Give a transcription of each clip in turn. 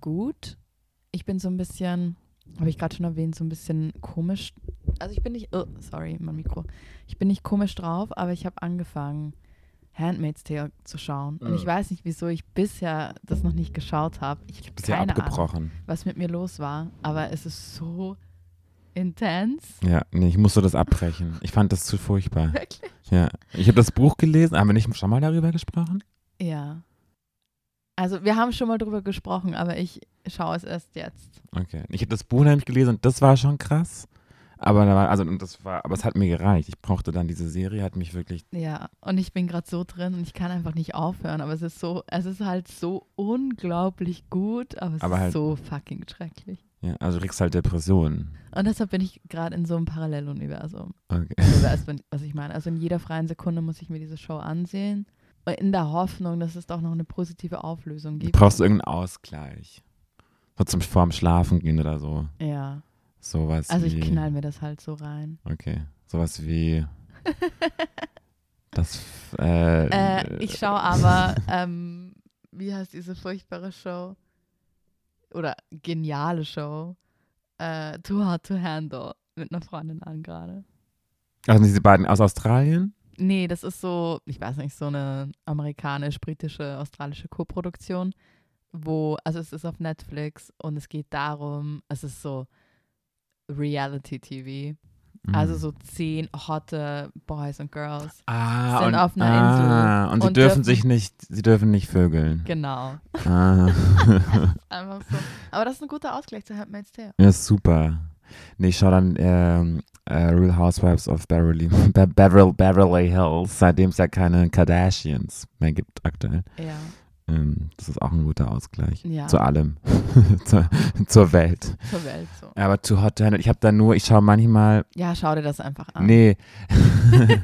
gut. Ich bin so ein bisschen, habe ich gerade schon erwähnt, so ein bisschen komisch. Also ich bin nicht, oh, sorry, mein Mikro. Ich bin nicht komisch drauf, aber ich habe angefangen, Handmaid's Tale zu schauen. Und ich Mhm. weiß nicht, wieso ich bisher das noch nicht geschaut habe. Ich habe keine Ahnung, abgebrochen. was mit mir los war. Aber es ist so intens. Ja, nee, ich musste das abbrechen. Ich fand das zu furchtbar. Wirklich? Ja. Ich habe das Buch gelesen. Haben wir nicht schon mal darüber gesprochen? Ja. Also wir haben schon mal drüber gesprochen, aber ich schaue es erst jetzt. Okay. Ich habe das Buch nämlich gelesen und das war schon krass. Aber da war, also und das war, aber es hat mir gereicht. Ich brauchte dann diese Serie, hat mich wirklich. Ja, und ich bin gerade so drin und ich kann einfach nicht aufhören. Aber es ist so, es ist halt so unglaublich gut, aber es Aber ist halt- so fucking schrecklich. Ja, also du kriegst halt Depressionen. Und deshalb bin ich gerade in so einem Paralleluniversum. Okay. Du weißt, wenn- was ich meine. Also in jeder freien Sekunde muss ich mir diese Show ansehen. In der Hoffnung, dass es doch noch eine positive Auflösung Du gibt. brauchst irgendeinen Ausgleich. So zum vorm Schlafen gehen oder so. Ja. Sowas Also ich knall mir das halt so rein. Okay. Sowas wie. das. Äh, Äh, ich schaue aber, ähm, wie heißt diese furchtbare Show? Oder geniale Show? Äh, Too Hard to Handle mit einer Freundin an gerade. Also diese beiden aus Australien? Nee, das ist so, ich weiß nicht, so eine amerikanisch-britische, australische Co-Produktion, wo, also es ist auf Netflix und es geht darum, es ist so Reality-TV. Mhm. Also so zehn hotte Boys und Girls. ah, sind und, auf einer ah, Insel Und sie und dürfen dürfen- sich nicht, sie dürfen nicht vögeln. Genau. Ah. Einfach so. Aber das ist ein guter Ausgleich zu Handmaid's Tale. ja, super. Nee, ich schau dann ähm, äh, Real Housewives of Beverly, Be Beverly, Beverly Hills, seitdem es ja keine Kardashians mehr gibt aktuell. Ja. Ähm, das ist auch ein guter Ausgleich. Ja. Zu allem. zur, zur Welt. Zur Welt so. Aber Too Hot to Handle, ich habe da nur, ich schaue manchmal, Ja, schau dir das einfach an. nee.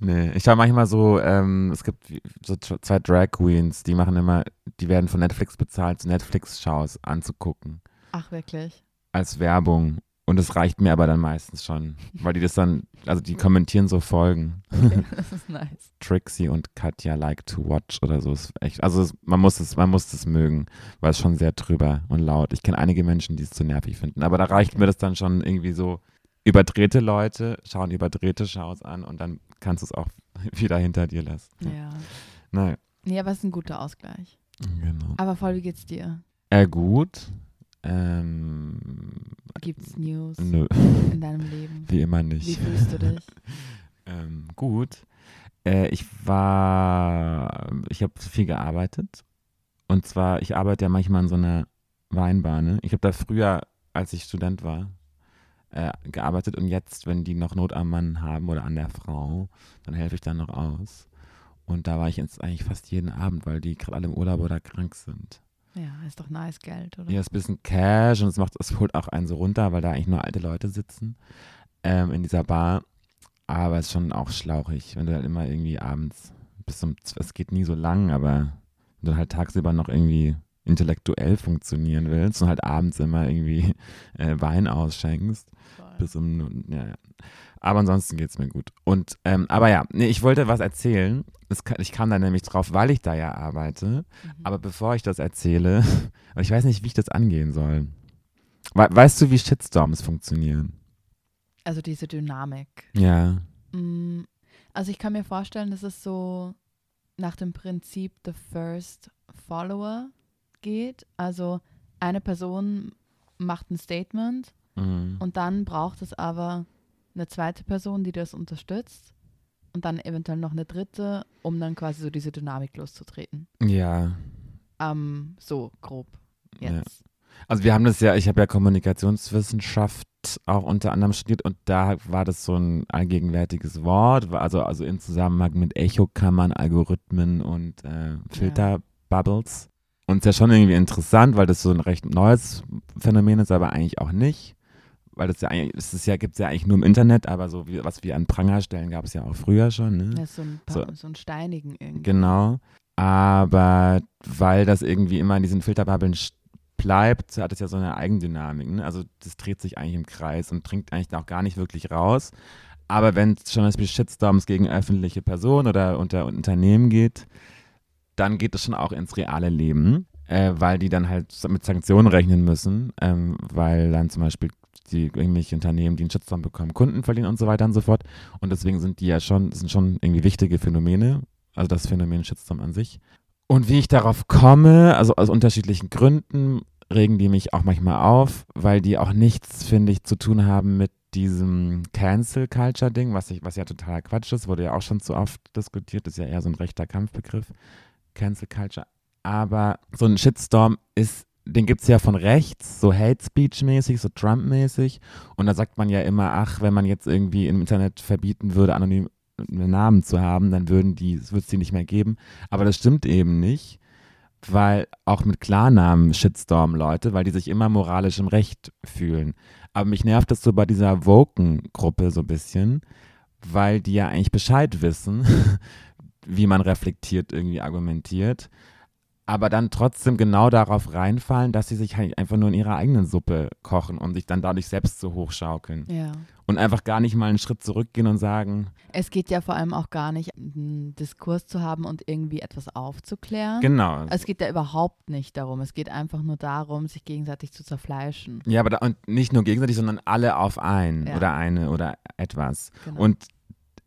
nee, ich schaue manchmal so, ähm, es gibt so zwei Drag Queens, die machen immer, die werden von Netflix bezahlt, so Netflix-Shows anzugucken. Ach, wirklich? als Werbung. Und es reicht mir aber dann meistens schon, weil die das dann, also die kommentieren so Folgen. Okay, das ist nice. Trixie und Katja like to watch oder so ist echt, also es, man muss es, man muss es mögen, weil es schon sehr drüber und laut. Ich kenne einige Menschen, die es zu nervig finden, aber da reicht mir das dann schon irgendwie so. Überdrehte Leute schauen überdrehte Shows an und dann kannst du es auch wieder hinter dir lassen. Ja. Naja, Nee, aber es ist ein guter Ausgleich. genau. Aber voll, wie geht's dir? Äh, gut. Ähm, Gibt's News nö, in deinem Leben? wie immer Wie nicht. fühlst du dich? Ähm, gut. Äh, ich war, ich habe viel gearbeitet. Und zwar, ich arbeite ja manchmal in so einer Weinbahn. Ich habe da früher, als ich Student war, äh, gearbeitet. Und jetzt, wenn die noch Not am Mann haben oder an der Frau, dann helfe ich dann noch aus. Und da war ich jetzt eigentlich fast jeden Abend, weil die gerade alle im Urlaub oder krank sind. Ja, ist doch nice Geld, oder? Ja, ist ein bisschen Cash und es macht, es holt auch einen so runter, weil da eigentlich nur alte Leute sitzen ähm, in dieser Bar. Aber es ist schon auch schlauchig, wenn du halt immer irgendwie abends bis zum, es geht nie so lang, aber wenn du halt tagsüber noch irgendwie intellektuell funktionieren willst und halt abends immer irgendwie äh, Wein ausschenkst, Voll. bis um, ja, ja. Aber ansonsten geht es mir gut. Und, ähm, aber ja, nee, ich wollte was erzählen. Es, ka- ich kam da nämlich drauf, weil ich da ja arbeite. Mhm. Aber bevor ich das erzähle, weil ich weiß nicht, wie ich das angehen soll. We weißt du, wie Shitstorms funktionieren? Also diese Dynamik. Ja. Mm, Also ich kann mir vorstellen, dass es so nach dem Prinzip The First Follower geht. Also eine Person macht ein Statement Mhm. und dann braucht es aber eine zweite Person, die das unterstützt und dann eventuell noch eine dritte, um dann quasi so diese Dynamik loszutreten. Ja. Ähm, so grob jetzt. Also wir haben das ja, ich habe ja Kommunikationswissenschaft auch unter anderem studiert und da war das so ein allgegenwärtiges Wort, also, also in Zusammenhang mit Echokammern, Algorithmen und äh, Filterbubbles. Und es ist ja schon irgendwie interessant, weil das so ein recht neues Phänomen ist, aber eigentlich auch nicht. Weil das ja eigentlich, es ist ja, gibt es ja eigentlich nur im Internet, aber so wie, was wir an Pranger stellen, gab es ja auch früher schon. Ne? Das ist so ein, So. so. ein Steinigen irgendwie. Genau. Aber weil das irgendwie immer in diesen Filterbubbeln bleibt, hat es ja so eine Eigendynamik. Ne? Also das dreht sich eigentlich im Kreis und dringt eigentlich auch gar nicht wirklich raus. Aber wenn es schon zum Beispiel Shitstorms gegen öffentliche Personen oder unter Unternehmen geht, dann geht es schon auch ins reale Leben, äh, weil die dann halt mit Sanktionen rechnen müssen, ähm, weil dann zum Beispiel die irgendwelche Unternehmen, die einen Shitstorm bekommen, Kunden verlieren und so weiter und so fort. Und deswegen sind die ja schon, sind schon irgendwie wichtige Phänomene, also das Phänomen Shitstorm an sich. Und wie ich darauf komme, also aus unterschiedlichen Gründen, regen die mich auch manchmal auf, weil die auch nichts, finde ich, zu tun haben mit diesem Cancel Culture Ding, was, was ja total Quatsch ist, wurde ja auch schon zu oft diskutiert, ist ja eher so ein rechter Kampfbegriff, Cancel Culture. Aber so ein Shitstorm ist, den gibt es ja von rechts, so Hate Speech mäßig, so Trump mäßig. Und da sagt man ja immer, ach, wenn man jetzt irgendwie im Internet verbieten würde, anonym Namen zu haben, dann würden die, es wird es die nicht mehr geben. Aber das stimmt eben nicht weil auch mit Klarnamen Shitstorm Leute, weil die sich immer moralisch im Recht fühlen. Aber mich nervt das so bei dieser Woken-Gruppe so ein bisschen, weil die ja eigentlich Bescheid wissen, wie man reflektiert irgendwie argumentiert, aber dann trotzdem genau darauf reinfallen, dass sie sich halt einfach nur in ihrer eigenen Suppe kochen und sich dann dadurch selbst so hochschaukeln. Ja. Und einfach gar nicht mal einen Schritt zurückgehen und sagen. Es geht ja vor allem auch gar nicht, einen Diskurs zu haben und irgendwie etwas aufzuklären. Genau. Es geht ja überhaupt nicht darum. Es geht einfach nur darum, sich gegenseitig zu zerfleischen. Ja, aber da, und nicht nur gegenseitig, sondern alle auf einen Ja. oder eine oder etwas. Genau. Und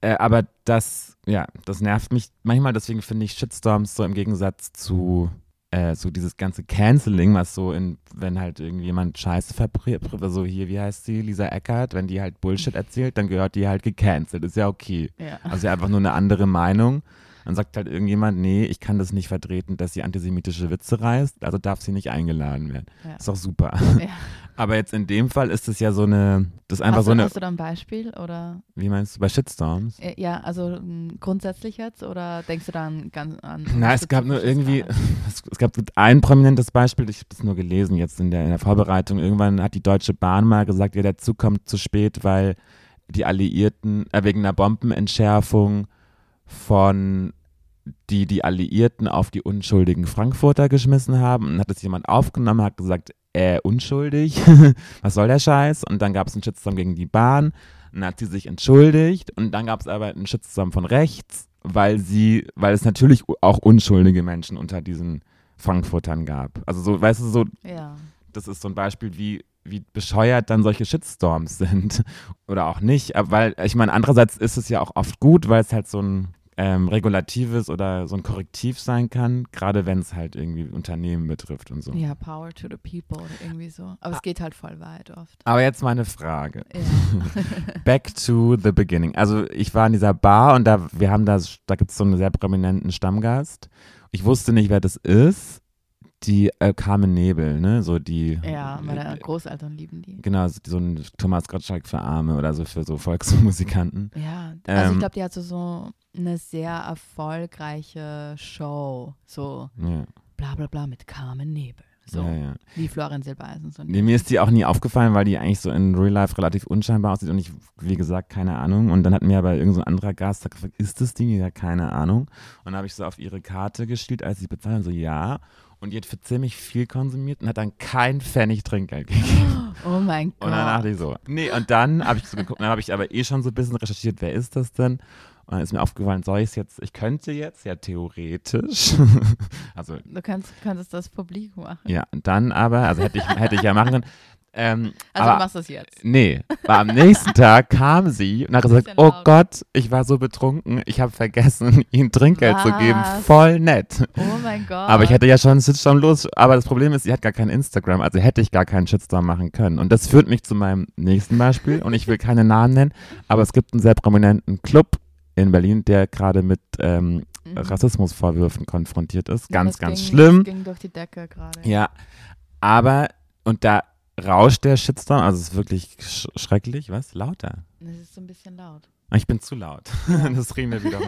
äh, aber das, ja, das nervt mich manchmal, deswegen finde ich Shitstorms so im Gegensatz zu äh, so dieses ganze Canceling, was so in, wenn halt irgendjemand Scheiße verbreitet, so hier, wie heißt sie, Lisa Eckert, wenn die halt Bullshit erzählt, dann gehört die halt gecancelt, ist ja okay. ja. Also einfach nur eine andere Meinung. Dann sagt halt irgendjemand, nee, ich kann das nicht vertreten, dass sie antisemitische Witze reißt, also darf sie nicht eingeladen werden. Ja. Ist doch super. Ja. Aber jetzt in dem Fall ist es ja so eine, das einfach hast, so du, eine, hast du da ein Beispiel oder wie meinst du, bei Shitstorms? äh, ja, also m, grundsätzlich jetzt oder denkst du da an ganz an Na, es gab nur irgendwie, es, es gab ein prominentes Beispiel, ich habe das nur gelesen jetzt in der, in der Vorbereitung. Irgendwann hat die Deutsche Bahn mal gesagt, ja, der Zug kommt zu spät, weil die Alliierten, äh, wegen einer Bombenentschärfung von die die Alliierten auf die unschuldigen Frankfurter geschmissen haben. Und hat das jemand aufgenommen, hat gesagt, äh, unschuldig, was soll der Scheiß? Und dann gab es einen Shitstorm gegen die Bahn. Und dann hat sie sich entschuldigt. Und dann gab es aber einen Shitstorm von rechts, weil sie, weil es natürlich auch unschuldige Menschen unter diesen Frankfurtern gab. Also so, weißt du, so, Ja. das ist so ein Beispiel, wie, wie bescheuert dann solche Shitstorms sind. Oder auch nicht. Aber weil, ich meine, andererseits ist es ja auch oft gut, weil es halt so ein ähm, regulatives oder so ein Korrektiv sein kann, gerade wenn es halt irgendwie Unternehmen betrifft und so. ja, Power to the people oder irgendwie so. Ah. Aber es geht halt voll weit oft. Aber jetzt meine Frage. Ja. Back to the beginning. Also ich war in dieser Bar und da, wir haben da, da gibt es so einen sehr prominenten Stammgast. Ich wusste nicht, wer das ist. Die äh, Carmen Nebel, ne? So die. ja, meine äh, Großeltern lieben die. Genau, so so ein Thomas Gottschalk für Arme oder so für so Volksmusikanten. Ja, also Ähm, ich glaube, die hat so, eine sehr erfolgreiche Show. So Ja, bla bla bla mit Carmen Nebel. So ja, ja. wie Florian Silbereisen. So Nee, mir ist die auch nie aufgefallen, weil die eigentlich so in Real Life relativ unscheinbar aussieht und ich, wie gesagt, keine Ahnung. Und dann hat mir aber irgendein so ein anderer Gast gefragt, ist das die? Ja, keine Ahnung. Und dann habe ich so auf ihre Karte geschielt, als sie bezahlt und so, ja. Und die hat für ziemlich viel konsumiert und hat dann kein Pfennig Trinkgeld gegeben. oh mein Gott. Und dann dachte ich so, nee, und dann habe ich so geguckt, dann habe ich aber eh schon so ein bisschen recherchiert, wer ist das denn? Und dann ist mir aufgefallen, soll ich es jetzt, ich könnte jetzt, ja theoretisch, also du kannst, könntest das publik machen. ja, und dann aber, also hätte ich, hätte ich ja machen können. Ähm, Also aber, du machst das jetzt. Nee, aber am nächsten Tag kam sie und hat gesagt, oh laut. Gott, ich war so betrunken, ich habe vergessen, ihnen Trinkgeld zu geben. Was? Voll nett. Oh mein Gott. Aber ich hätte ja schon einen Shitstorm los. Aber das Problem ist, sie hat gar kein Instagram, also hätte ich gar keinen Shitstorm machen können. Und das führt mich zu meinem nächsten Beispiel. Und ich will keine Namen nennen, aber es gibt einen sehr prominenten Club in Berlin, der gerade mit ähm, Mhm. Rassismusvorwürfen konfrontiert ist. Ja, Ganz, ganz ging, schlimm. Das ging durch die Decke gerade. Ja, aber, und da rauscht der Shitstorm, also es ist wirklich sch schrecklich. Was? Lauter. Das ist so ein bisschen laut. Ah, Ich bin zu laut. Ja. Das reden wir wieder.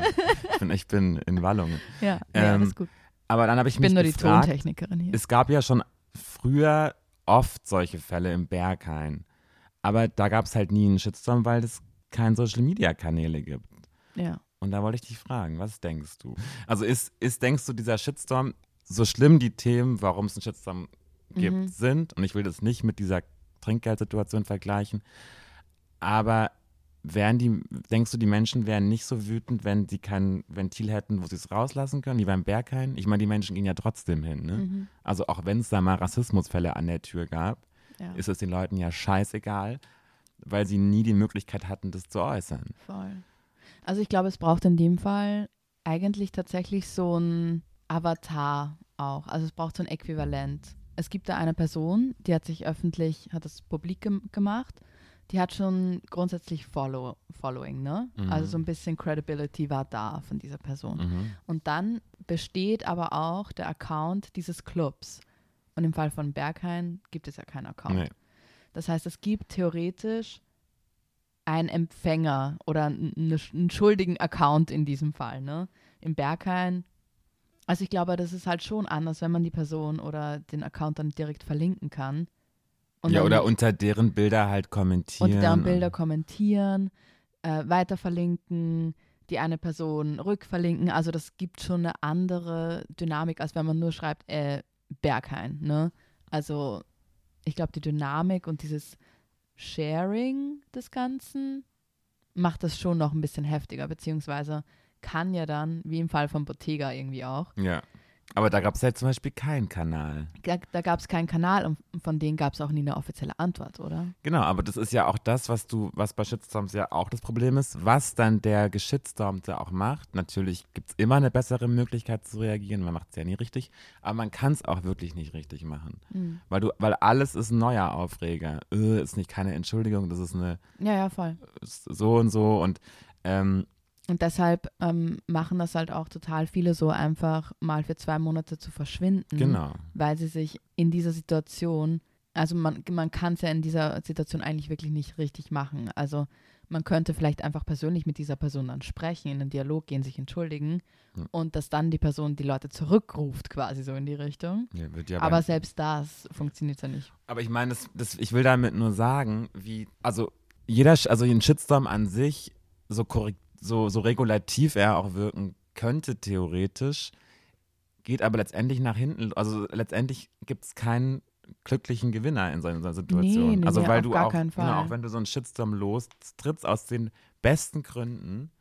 Ich bin, ich bin in Wallungen. Ja, Ähm, ja alles gut. Aber dann habe ich Ich bin mich nur die gefragt, Tontechnikerin hier. es gab ja schon früher oft solche Fälle im Berghain. Aber da gab es halt nie einen Shitstorm, weil es keine Social-Media-Kanäle gibt. Ja. Und da wollte ich dich fragen, was denkst du? Also ist, ist denkst du, dieser Shitstorm, so schlimm die Themen, warum es einen Shitstorm gibt, Mhm. sind, und ich will das nicht mit dieser Trinkgeldsituation vergleichen, aber wären die, denkst du, die Menschen wären nicht so wütend, wenn sie kein Ventil hätten, wo sie es rauslassen können, wie beim Berghain? Ich meine, die Menschen gehen ja trotzdem hin, ne? Mhm. Also auch wenn es da mal Rassismusfälle an der Tür gab, Ja, ist es den Leuten ja scheißegal, weil sie nie die Möglichkeit hatten, das zu äußern. voll. Also ich glaube, es braucht in dem Fall eigentlich tatsächlich so ein Avatar auch. Also es braucht so ein Äquivalent. Es gibt da eine Person, die hat sich öffentlich, hat das publik gem gemacht. Die hat schon grundsätzlich Follow Following, ne? Mhm. Also so ein bisschen Credibility war da von dieser Person. Mhm. Und dann besteht aber auch der Account dieses Clubs. Und im Fall von Berghain gibt es ja keinen Account. Nee. Das heißt, es gibt theoretisch einen Empfänger oder ne- einen schuldigen Account in diesem Fall. Ne? Im Berghain. Also ich glaube, das ist halt schon anders, wenn man die Person oder den Account dann direkt verlinken kann. Und ja, oder unter deren Bilder halt kommentieren. unter deren Bilder kommentieren, äh, weiter verlinken, die eine Person rückverlinken. Also das gibt schon eine andere Dynamik, als wenn man nur schreibt, äh, Berghain. Ne? Also ich glaube, die Dynamik und dieses Sharing des Ganzen macht das schon noch ein bisschen heftiger, beziehungsweise kann ja dann, wie im Fall von Bottega irgendwie auch, Ja. Aber da gab es halt zum Beispiel keinen Kanal. da, da gab es keinen Kanal und von denen gab es auch nie eine offizielle Antwort, oder? Genau, aber das ist ja auch das, was du, was bei Shitstorms ja auch das Problem ist, was dann der Geschitstormte auch macht. Natürlich gibt es immer eine bessere Möglichkeit zu reagieren, man macht es ja nie richtig, aber man kann es auch wirklich nicht richtig machen. Hm. Weil du, weil alles ist ein neuer Aufreger. Äh, ist nicht keine Entschuldigung, das ist eine Ja, ja, voll. so und so und ähm, Und deshalb ähm, machen das halt auch total viele so einfach mal für zwei Monate zu verschwinden, genau. weil sie sich in dieser Situation, also man, man kann es ja in dieser Situation eigentlich wirklich nicht richtig machen. Also man könnte vielleicht einfach persönlich mit dieser Person dann sprechen, in den Dialog gehen, sich entschuldigen Hm. und dass dann die Person die Leute zurückruft, quasi so in die Richtung. Ja, wird ja Aber selbst das funktioniert ja nicht. Aber ich meine, das, das, ich will damit nur sagen, wie, also jeder, also ein Shitstorm an sich, so, korrekt, so, so regulativ er auch wirken könnte, theoretisch, geht aber letztendlich nach hinten. Also letztendlich gibt es keinen glücklichen Gewinner in so einer Situation. Nee, nee, also nee, weil auf du gar auch, genau, auch wenn du so einen Shitstorm lostrittst aus den besten Gründen,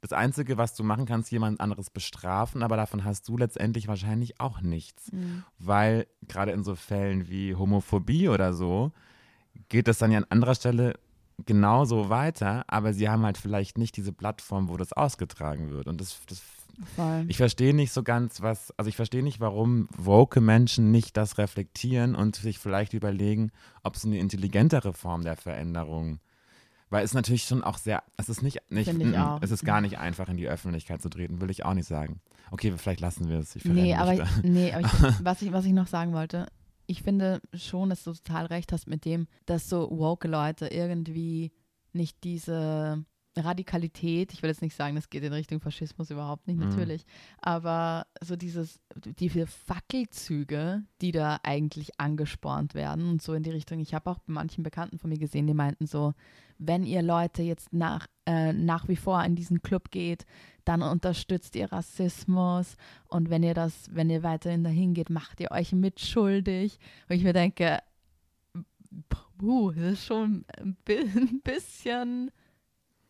das Einzige, was du machen kannst, jemand anderes bestrafen, aber davon hast du letztendlich wahrscheinlich auch nichts weil gerade in so Fällen wie Homophobie oder so geht das dann ja an anderer Stelle genauso weiter, aber sie haben halt vielleicht nicht diese Plattform, wo das ausgetragen wird. Und das, das Voll. ich verstehe nicht so ganz, was, also ich verstehe nicht, warum woke Menschen nicht das reflektieren und sich vielleicht überlegen, ob es eine intelligentere Form der Veränderung weil es natürlich schon auch sehr, es ist nicht, nicht mm, auch. es ist gar nicht einfach in die Öffentlichkeit zu treten, will ich auch nicht sagen. Okay, vielleicht lassen wir es. Ich Nee, aber, ich, nee, aber ich, was, ich, was ich noch sagen wollte, ich finde schon, dass du total recht hast mit dem, dass so woke Leute irgendwie nicht diese Radikalität, ich will jetzt nicht sagen, das geht in Richtung Faschismus überhaupt nicht, Mhm. natürlich, aber so dieses, diese Fackelzüge, die da eigentlich angespornt werden und so in die Richtung, ich habe auch bei manchen Bekannten von mir gesehen, die meinten so, wenn ihr Leute jetzt nach, äh, nach wie vor in diesen Club geht, dann unterstützt ihr Rassismus und wenn ihr das, wenn ihr weiterhin dahin geht, macht ihr euch mitschuldig. Und ich mir denke, puh, das ist schon ein bi- ein bisschen,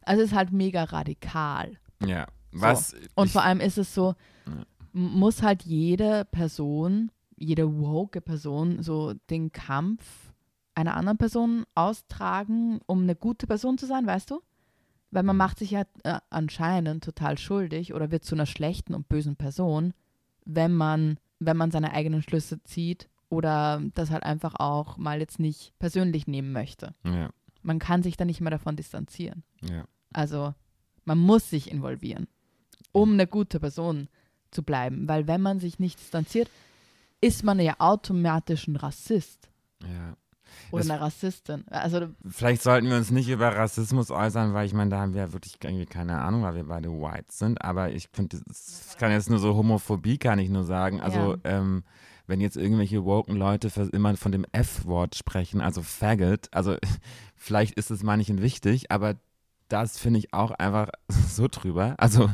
also es ist halt mega radikal. Ja, was Und ich, vor allem ist es so, Ja. muss halt jede Person, jede woke Person so den Kampf einer anderen Person austragen, um eine gute Person zu sein, weißt du? Weil man macht sich ja äh, anscheinend total schuldig oder wird zu einer schlechten und bösen Person, wenn man, wenn man seine eigenen Schlüsse zieht oder das halt einfach auch mal jetzt nicht persönlich nehmen möchte. ja, Man kann sich dann nicht mehr davon distanzieren. ja. Also man muss sich involvieren, um eine gute Person zu bleiben. Weil wenn man sich nicht distanziert, ist man ja automatisch ein Rassist ja. Oder Das- eine Rassistin. Also Vielleicht sollten wir uns nicht über Rassismus äußern, weil ich meine, da haben wir ja wirklich irgendwie keine Ahnung, weil wir beide white sind. Aber ich finde, es kann jetzt nur so Homophobie, kann ich nur sagen. Also, Ja. ähm, wenn jetzt irgendwelche woken Leute für immer von dem F-Wort sprechen, also Faggot, also vielleicht ist es manchen wichtig, aber das finde ich auch einfach so drüber. Also,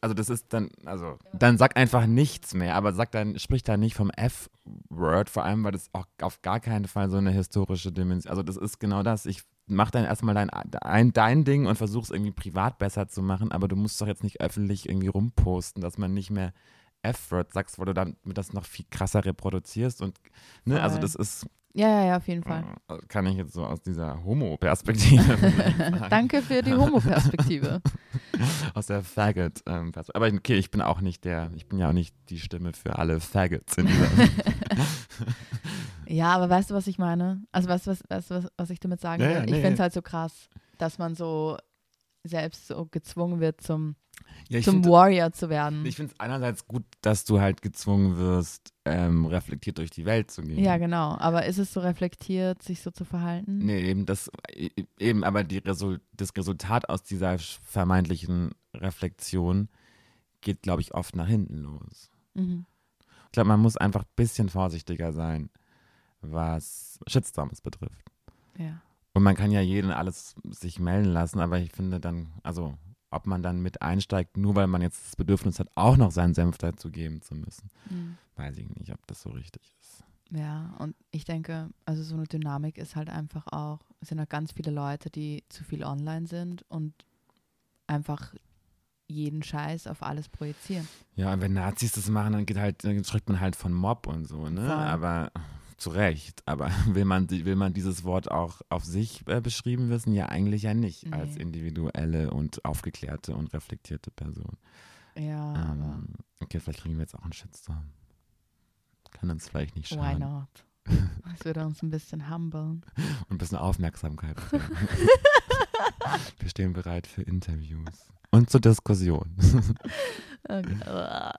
also das ist dann, also, dann sag einfach nichts mehr, aber sag dann, sprich da nicht vom F-Word, vor allem, weil das auch auf gar keinen Fall so eine historische Dimension, also das ist genau das. Ich mach dann erstmal dein, dein, dein Ding und versuch es irgendwie privat besser zu machen, aber du musst doch jetzt nicht öffentlich irgendwie rumposten, dass man nicht mehr F-Word sagst, wo du dann das noch viel krasser reproduzierst und ne, also das ist ja, ja, ja, auf jeden Fall. äh, kann ich jetzt so aus dieser Homo-Perspektive. Danke für die Homo-Perspektive. aus der Faggot. Ähm, aber okay, ich bin auch nicht der, ich bin ja auch nicht die Stimme für alle Faggots in dieser. ja, aber weißt du, was ich meine? Also weißt du, was, weißt du, was, was ich damit sagen Ja, will? ja, ich nee, finde es halt so krass, dass man so selbst so gezwungen wird, zum, ja, zum find- Warrior zu werden. Ich finde es einerseits gut, dass du halt gezwungen wirst, ähm, reflektiert durch die Welt zu gehen. ja, genau. Aber ist es so reflektiert, sich so zu verhalten? Nee, eben das, e- eben, aber die Resul das Resultat aus dieser vermeintlichen Reflexion geht, glaube ich, oft nach hinten los. Mhm. Ich glaube, man muss einfach ein bisschen vorsichtiger sein, was Shitstorms betrifft. Ja. Und man kann ja jeden alles sich melden lassen, aber ich finde dann, also ob man dann mit einsteigt, nur weil man jetzt das Bedürfnis hat, auch noch seinen Senf dazu geben zu müssen, Mhm. weiß ich nicht, ob das so richtig ist. Ja, und ich denke, also so eine Dynamik ist halt einfach auch, es sind halt ganz viele Leute, die zu viel online sind und einfach jeden Scheiß auf alles projizieren. Ja, und wenn Nazis das machen, dann geht halt, dann schreibt man halt von Mob und so, ne? Voll. Aber zu Recht. Aber will man, will man dieses Wort auch auf sich äh, beschrieben wissen? Ja, eigentlich ja nicht. Nee. Als individuelle und aufgeklärte und reflektierte Person. Ja, Ähm, okay, vielleicht kriegen wir jetzt auch einen Shitstorm. Kann uns vielleicht nicht why schaden. not? Das würde uns ein bisschen humblen. Und ein bisschen Aufmerksamkeit. wir stehen bereit für Interviews. Und zur Diskussion. Okay.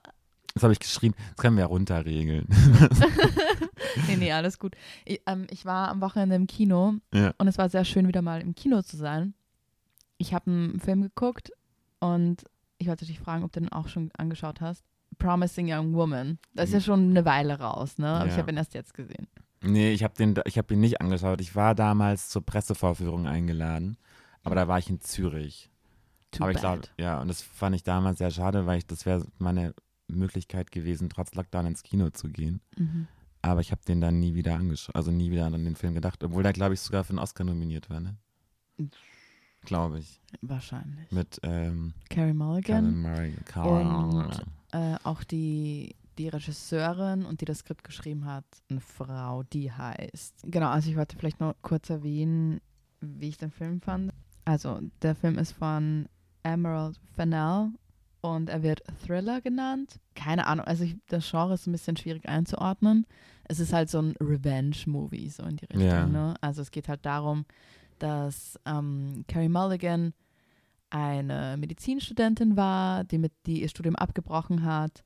Das habe ich geschrien. Das können wir ja runterregeln. nee, nee, alles gut. Ich, ähm, ich war am Wochenende im Kino ja. und es war sehr schön, wieder mal im Kino zu sein. Ich habe einen Film geguckt und ich wollte dich fragen, ob du den auch schon angeschaut hast. Promising Young Woman. Das ist ja schon eine Weile raus, ne? Aber ich Ja. habe ihn erst jetzt gesehen. Nee, ich habe den, ich hab ihn nicht angeschaut. Ich war damals zur Pressevorführung eingeladen, aber da war ich in Zürich. Too aber ich glaube, ja, und das fand ich damals sehr schade, weil ich, das wäre meine Möglichkeit gewesen, trotz Lockdown ins Kino zu gehen. Mhm. Aber ich habe den dann nie wieder angeschaut, also nie wieder an den Film gedacht, obwohl der, glaube ich, sogar für einen Oscar nominiert war, ne? Glaube ich. Wahrscheinlich. Mit ähm, Carrie Mulligan. Carl. Und äh, auch die, die Regisseurin und die das Skript geschrieben hat, eine Frau, die heißt. Genau, also ich wollte vielleicht noch kurz erwähnen, wie ich den Film fand. Also, der Film ist von Emerald Fennell und er wird Thriller genannt. Keine Ahnung, also ich, das Genre ist ein bisschen schwierig einzuordnen. Es ist halt so ein Revenge-Movie, so in die Richtung. Ja. Ne? Also es geht halt darum, dass ähm, Carrie Mulligan eine Medizinstudentin war, die mit die ihr Studium abgebrochen hat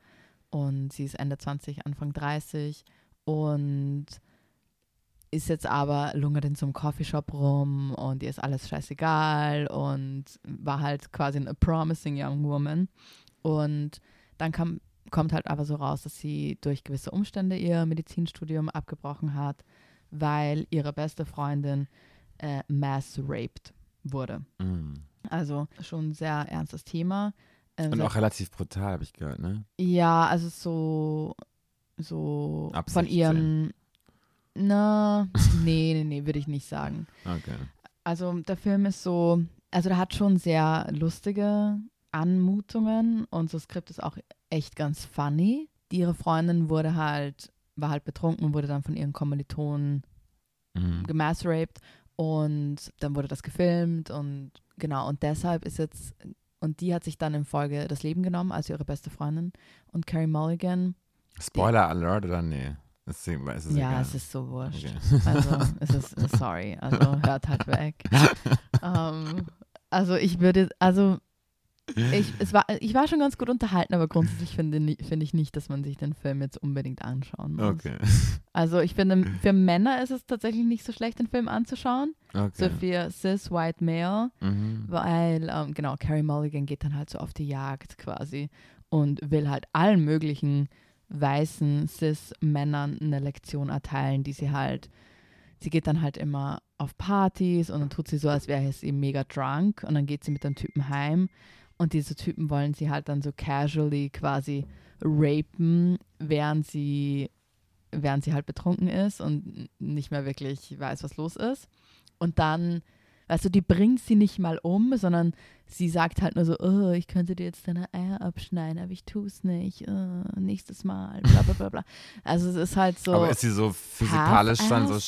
und sie ist Ende 20, Anfang 30 und ist jetzt aber lungert in so einem Coffeeshop rum und ihr ist alles scheißegal und war halt quasi eine promising young woman und dann kam, kommt halt aber so raus, dass sie durch gewisse Umstände ihr Medizinstudium abgebrochen hat, weil ihre beste Freundin äh, mass raped wurde. Mm. Also schon ein sehr ernstes Thema. Ähm, Und auch relativ brutal, habe ich gehört, ne? ja, also so, so Ab von 16. Na, nee, nee, nee, würde ich nicht sagen. Okay. Also der Film ist so, also der hat schon sehr lustige Anmutungen und so das Skript ist auch echt ganz funny. Ihre Freundin wurde halt, war halt betrunken und wurde dann von ihren Kommilitonen Mhm. gemassraped und dann wurde das gefilmt und genau und deshalb ist jetzt und die hat sich dann in Folge das Leben genommen, also ihre beste Freundin und Carrie Mulligan. Spoiler Alert oder nee? Ist, ist es ja, egal. es ist so wurscht. Okay. Also es ist sorry, also hört halt weg. ähm, also ich würde, also ich, es war, ich war schon ganz gut unterhalten, aber grundsätzlich finde finde ich nicht, dass man sich den Film jetzt unbedingt anschauen muss. Okay. Also ich finde, für Männer ist es tatsächlich nicht so schlecht, den Film anzuschauen. okay. So für cis white male, Mhm. weil ähm, genau Carrie Mulligan geht dann halt so auf die Jagd quasi und will halt allen möglichen weißen cis Männern eine Lektion erteilen, die sie halt sie geht dann halt immer auf Partys und dann tut sie so, als wäre sie mega drunk und dann geht sie mit dem Typen heim und diese Typen wollen sie halt dann so casually quasi rapen, während sie während sie halt betrunken ist und nicht mehr wirklich weiß, was los ist. Und dann Weißt du, die bringt sie nicht mal um, sondern sie sagt halt nur so, oh, ich könnte dir jetzt deine Eier abschneiden, aber ich tue es nicht. Oh, nächstes Mal, bla bla bla bla. Also es ist halt so. Aber ist sie so physikalisch dann so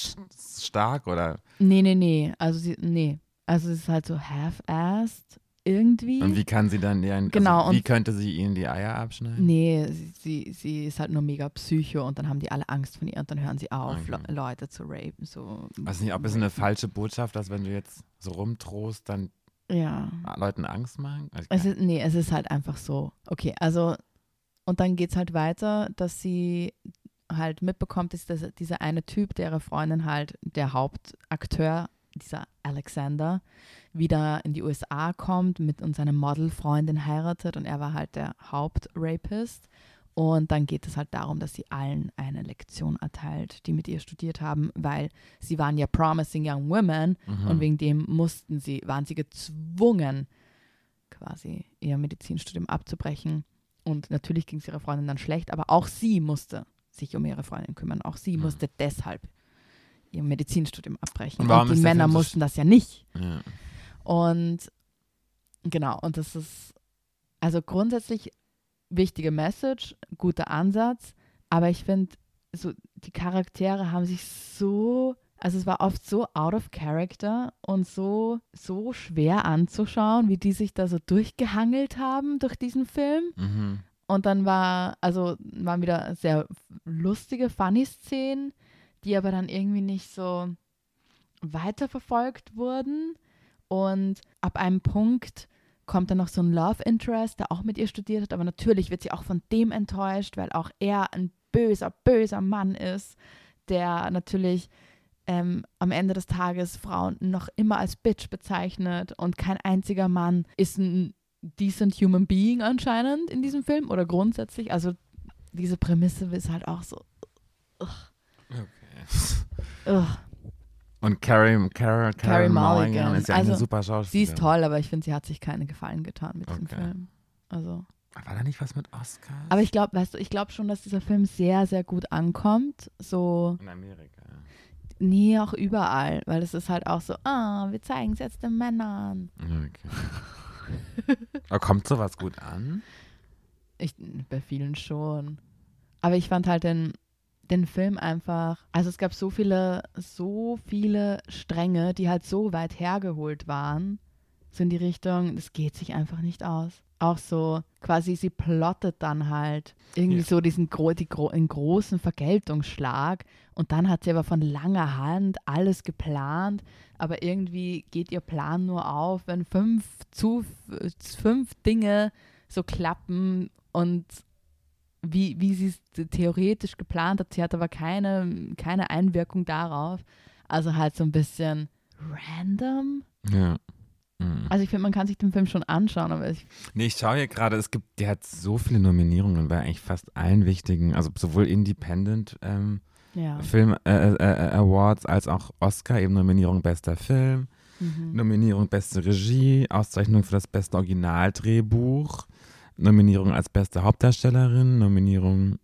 stark oder? Nee, nee, nee. Also sie, nee. Also es ist halt so half-assed irgendwie. Und wie kann sie dann ihren, Genau, also wie könnte sie ihnen die Eier abschneiden? Nee, sie, sie, ist halt nur mega psycho und dann haben die alle Angst von ihr und dann hören sie auf, Okay. Le Leute zu rapen. So. Weiß nicht, ob es eine falsche Botschaft, dass wenn du jetzt so rumtrost, dann Ja. Leuten Angst machen? Also, Es ist, nee, es ist halt einfach so. Okay, also, und dann geht es halt weiter, dass sie halt mitbekommt, dass das, dieser eine Typ, der ihre Freundin halt, der Hauptakteur, dieser Alexander, wieder in die USA kommt mit und seine Modelfreundin heiratet und er war halt der Hauptrapist. Und dann geht es halt darum, dass sie allen eine Lektion erteilt, die mit ihr studiert haben, weil sie waren ja promising young women mhm. und wegen dem mussten sie, waren sie gezwungen, quasi ihr Medizinstudium abzubrechen. Und natürlich ging es ihrer Freundin dann schlecht, aber auch sie musste sich um ihre Freundin kümmern. Auch sie Mhm. musste deshalb ihr Medizinstudium abbrechen. Und warum die Männer mussten das ja nicht. ja. Und genau, und das ist also grundsätzlich wichtige Message, guter Ansatz, aber ich finde, so die Charaktere haben sich so, also es war oft so out of character und so, so schwer anzuschauen, wie die sich da so durchgehangelt haben durch diesen Film. Mhm. Und dann war, also waren wieder sehr lustige, funny Szenen, die aber dann irgendwie nicht so weiterverfolgt wurden. Und ab einem Punkt kommt dann noch so ein Love Interest, der auch mit ihr studiert hat, aber natürlich wird sie auch von dem enttäuscht, weil auch er ein böser, böser Mann ist, der natürlich ähm, am Ende des Tages Frauen noch immer als Bitch bezeichnet und kein einziger Mann ist ein decent human being anscheinend in diesem Film oder grundsätzlich. Also diese Prämisse ist halt auch so. Okay. Ugh. Und Carrie, Carrie, Carrie Mulligan Mulligan. ist ja Also, eine super Schauspielerin. Sie ist toll, aber ich finde, sie hat sich keinen Gefallen getan mit diesem Okay. Film. Also. War da nicht was mit Oscars? Aber ich glaube, weißt du, ich glaube schon, dass dieser Film sehr, sehr gut ankommt. So, In Amerika, nie auch überall, weil es ist halt auch so, ah, wir zeigen es jetzt den Männern. Okay. Aber kommt sowas gut an? Ich, bei vielen schon. Aber ich fand halt den, den Film einfach, also es gab so viele, so viele Stränge, die halt so weit hergeholt waren, so in die Richtung, das geht sich einfach nicht aus. Auch so, quasi sie plottet dann halt irgendwie Ja. so diesen gro die gro einen großen Vergeltungsschlag und dann hat sie aber von langer Hand alles geplant, aber irgendwie geht ihr Plan nur auf, wenn fünf zu fünf Dinge so klappen und wie, wie sie es theoretisch geplant hat. Sie hat aber keine, keine Einwirkung darauf. Also halt so ein bisschen random. Ja. Mhm. Also ich finde, man kann sich den Film schon anschauen, aber ich, Nee, ich schaue hier gerade, es gibt, der hat so viele Nominierungen bei eigentlich fast allen wichtigen, also sowohl Independent ähm, ja. Film äh, äh, äh, Awards als auch Oscar, eben Nominierung bester Film, Mhm. Nominierung beste Regie, Auszeichnung für das beste Originaldrehbuch, Nominierung als beste Hauptdarstellerin, Nominierung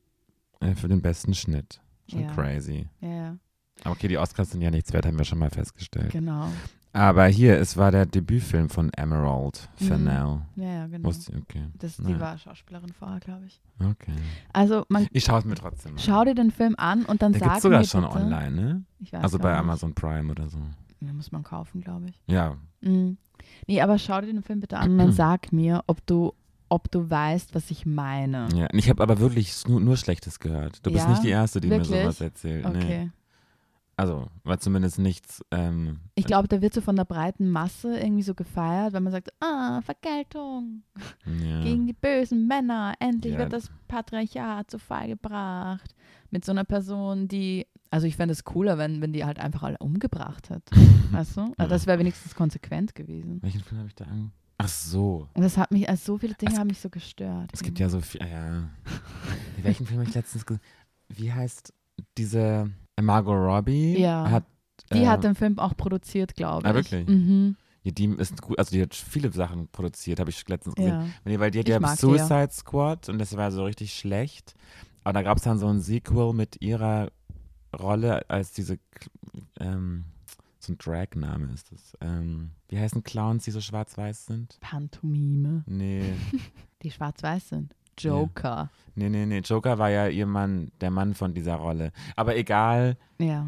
äh, für den besten Schnitt. Schon Ja. crazy. Ja, ja, Aber okay, die Oscars sind ja nichts wert, haben wir schon mal festgestellt. genau. Aber hier, es war der Debütfilm von Emerald Mhm. Fennell. Ja, ja, genau. Wusste okay. Das, die Naja. war Schauspielerin vorher, glaube ich. Okay. Also man Ich schaue es mir trotzdem an. schau dir den Film an und dann sag gibt sogar mir schon bitte, online, ne? Ich weiß Also bei nicht. Amazon Prime oder so. Ja, muss man kaufen, glaube ich. Ja. Mhm. Nee, aber schau dir den Film bitte an und dann sag mir, ob du, ob du weißt, was ich meine. ja. Ich habe aber wirklich nur, nur Schlechtes gehört. Du bist Ja? nicht die Erste, die Wirklich? mir sowas erzählt. Nee. Okay. Also, war zumindest nichts. Ähm, Ich glaube, der wird so von der breiten Masse irgendwie so gefeiert, weil man sagt, ah, Vergeltung ja. gegen die bösen Männer. Endlich Ja. wird das Patriarchat zu Fall gebracht. Mit so einer Person, die, also ich fände es cooler, wenn, wenn die halt einfach alle umgebracht hat. weißt du? Also das wäre wenigstens konsequent gewesen. Welchen Film habe ich da an? Ach so. Und das hat mich, also so viele Dinge Es- haben mich so gestört. Es gibt ja so viel. Ja. Welchen Film habe ich letztens gesehen? Wie heißt diese Margot Robbie? Ja. Hat, Die äh, hat den Film auch produziert, glaube ich. Ah, wirklich? Mhm. Ja, die ist gut, also die hat viele Sachen produziert, habe ich letztens gesehen. Ja. Weil die hat Ich ja Suicide Squad und das war so richtig schlecht. Aber da gab es dann so ein Sequel mit ihrer Rolle als diese ähm, so ein Drag-Name ist das. Ähm, wie heißen Clowns, die so schwarz-weiß sind? Pantomime. Nee. Die schwarz-weiß sind. Joker. Nee, nee, nee. Joker war ja ihr Mann, der Mann von dieser Rolle. Aber egal, Ja.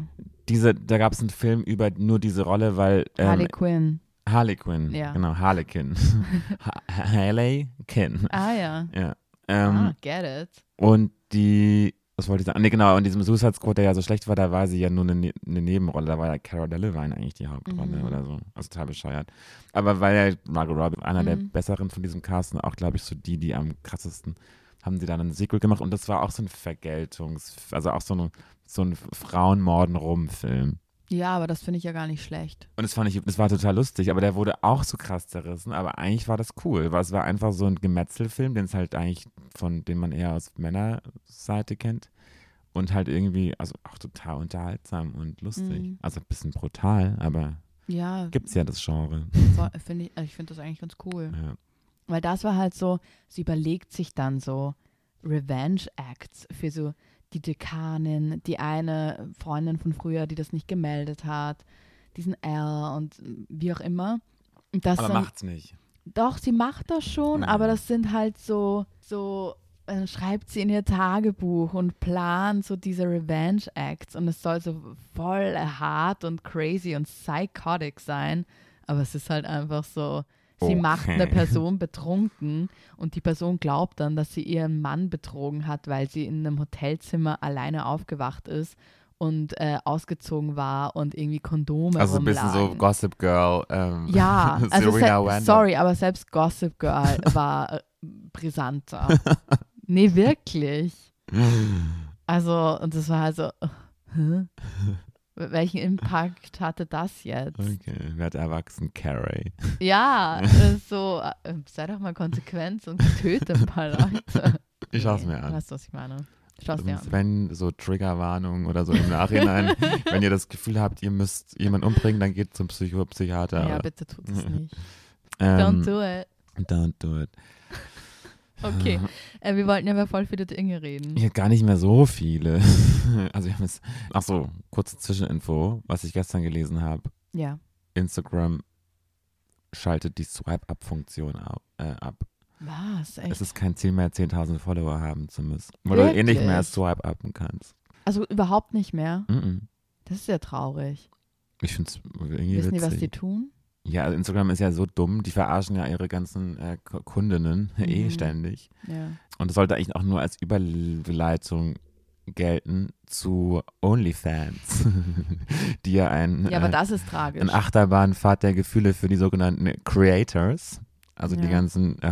diese, da gab es einen Film über nur diese Rolle, weil ähm, Harley Quinn. Harley Quinn, Ja. genau, Harlequin. ha Harley Quinn. Ah ja. Ja. Ähm, ah, get it. Und die, was wollte ich sagen? Nee, genau, in diesem Suicide Squad, der ja so schlecht war, da war sie ja nur eine, Ne- Nebenrolle. Da war ja Cara Delevingne eigentlich die Hauptrolle Mhm. oder so. Also total bescheuert. Aber weil ja Margot Robbie, einer der Mhm. besseren von diesem Cast, und auch, glaube ich, so die, die am krassesten, haben sie dann ein Sequel gemacht. Und das war auch so ein Vergeltungs-, also auch so, eine, so ein Frauenmorden-Rum-Film. Ja, aber das finde ich ja gar nicht schlecht. Und das fand ich, das war total lustig, aber der wurde auch so krass zerrissen, aber eigentlich war das cool, weil es war einfach so ein Gemetzelfilm, den es halt eigentlich von, den man eher aus Männerseite kennt und halt irgendwie, also auch total unterhaltsam und lustig. Mhm. Also ein bisschen brutal, aber Ja, gibt's ja das Genre. so, finde ich, also ich finde das eigentlich ganz cool. Ja. Weil das war halt so, sie überlegt sich dann so Revenge-Acts für so die Dekanin, die eine Freundin von früher, die das nicht gemeldet hat, diesen L und wie auch immer. Das Aber dann, macht's nicht. Doch, sie macht das schon, Mhm. aber das sind halt so, so, dann schreibt sie in ihr Tagebuch und plant so diese Revenge-Acts und es soll so voll hart und crazy und psychotic sein, aber es ist halt einfach so, sie macht Okay. eine Person betrunken und die Person glaubt dann, dass sie ihren Mann betrogen hat, weil sie in einem Hotelzimmer alleine aufgewacht ist und äh, ausgezogen war und irgendwie Kondome Also ein bisschen so. Gossip Girl. Ähm, Ja, also sorry, aber selbst Gossip Girl war äh, brisanter. nee, wirklich. Also, und das war halt so, äh? Welchen Impact hatte das jetzt? Okay, werd erwachsen, Carrie. Ja, äh, so, äh, sei doch mal konsequent und töte ein paar Leute. Ich schau's Nee, mir an. Weißt du, was ich meine? Schau's dir an. Wenn so Triggerwarnungen oder so im Nachhinein, wenn ihr das Gefühl habt, ihr müsst jemanden umbringen, dann geht zum Psycho Psychiater. Ja, bitte tut es nicht. ähm, Don't do it. Don't do it. Okay, äh, wir wollten ja über voll viele Dinge reden. Hier gar nicht mehr so viele. Also wir haben es. Ach so, kurze Zwischeninfo, was ich gestern gelesen habe. Ja. Instagram schaltet die Swipe-Up-Funktion au- äh, ab. Was? Echt? Es ist kein Ziel mehr, 10.000 Follower haben zu müssen. Weil du eh nicht mehr Wirklich? swipe-uppen kannst. Also überhaupt nicht mehr? Mhm. Das ist ja traurig. Ich finde es irgendwie Wissen die, was witzig. die tun? Ja, also Instagram ist ja so dumm, die verarschen ja ihre ganzen äh, Kundinnen eh Mhm. ständig. Ja. Und es sollte eigentlich auch nur als Überleitung gelten zu OnlyFans, die ja ein, Ja, aber äh, das ist tragisch. ein Achterbahnfahrt der Gefühle für die sogenannten Creators, also die Ja. ganzen äh,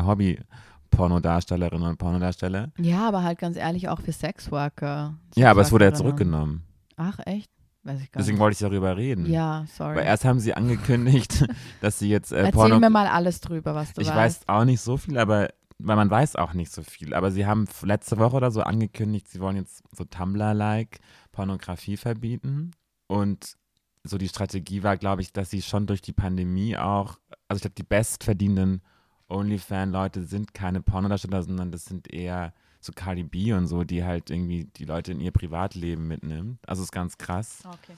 Hobby-Pornodarstellerinnen und Pornodarsteller. ja, aber halt ganz ehrlich auch für Sexworker. Ja, aber es wurde ja zurückgenommen. Ach, echt? Weiß ich gar Deswegen nicht. wollte ich darüber reden. Ja, sorry. Weil erst haben sie angekündigt, dass sie jetzt äh, Erzähl Porno mir mal alles drüber, was du Ich weißt. weiß auch nicht so viel, aber weil man weiß auch nicht so viel. Aber sie haben letzte Woche oder so angekündigt, sie wollen jetzt so Tumblr-like Pornografie verbieten. Und so die Strategie war, glaube ich, dass sie schon durch die Pandemie auch, also ich glaube, die bestverdienenden OnlyFan-Leute sind keine Pornodarsteller, sondern das sind eher so Cardi B und so, die halt irgendwie die Leute in ihr Privatleben mitnimmt. Also ist ganz krass. Okay.